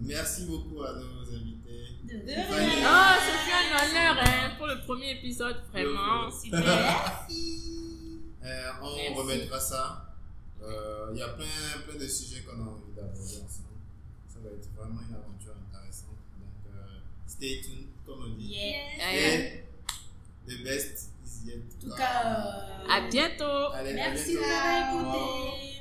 merci beaucoup à nos invités. De Fanny. Oh, ce fut un honneur hein, pour le premier épisode, vraiment. Super. Euh, on Merci. remettra ça. Euh, Il y a plein, plein de sujets qu'on a envie d'aborder ensemble. Ça va être vraiment une aventure intéressante. Donc, euh, stay tuned, comme on dit. Yeah. Et the best is yet to En tout come. cas, À bientôt. Allez, merci de bientôt. nous avoir écoutés.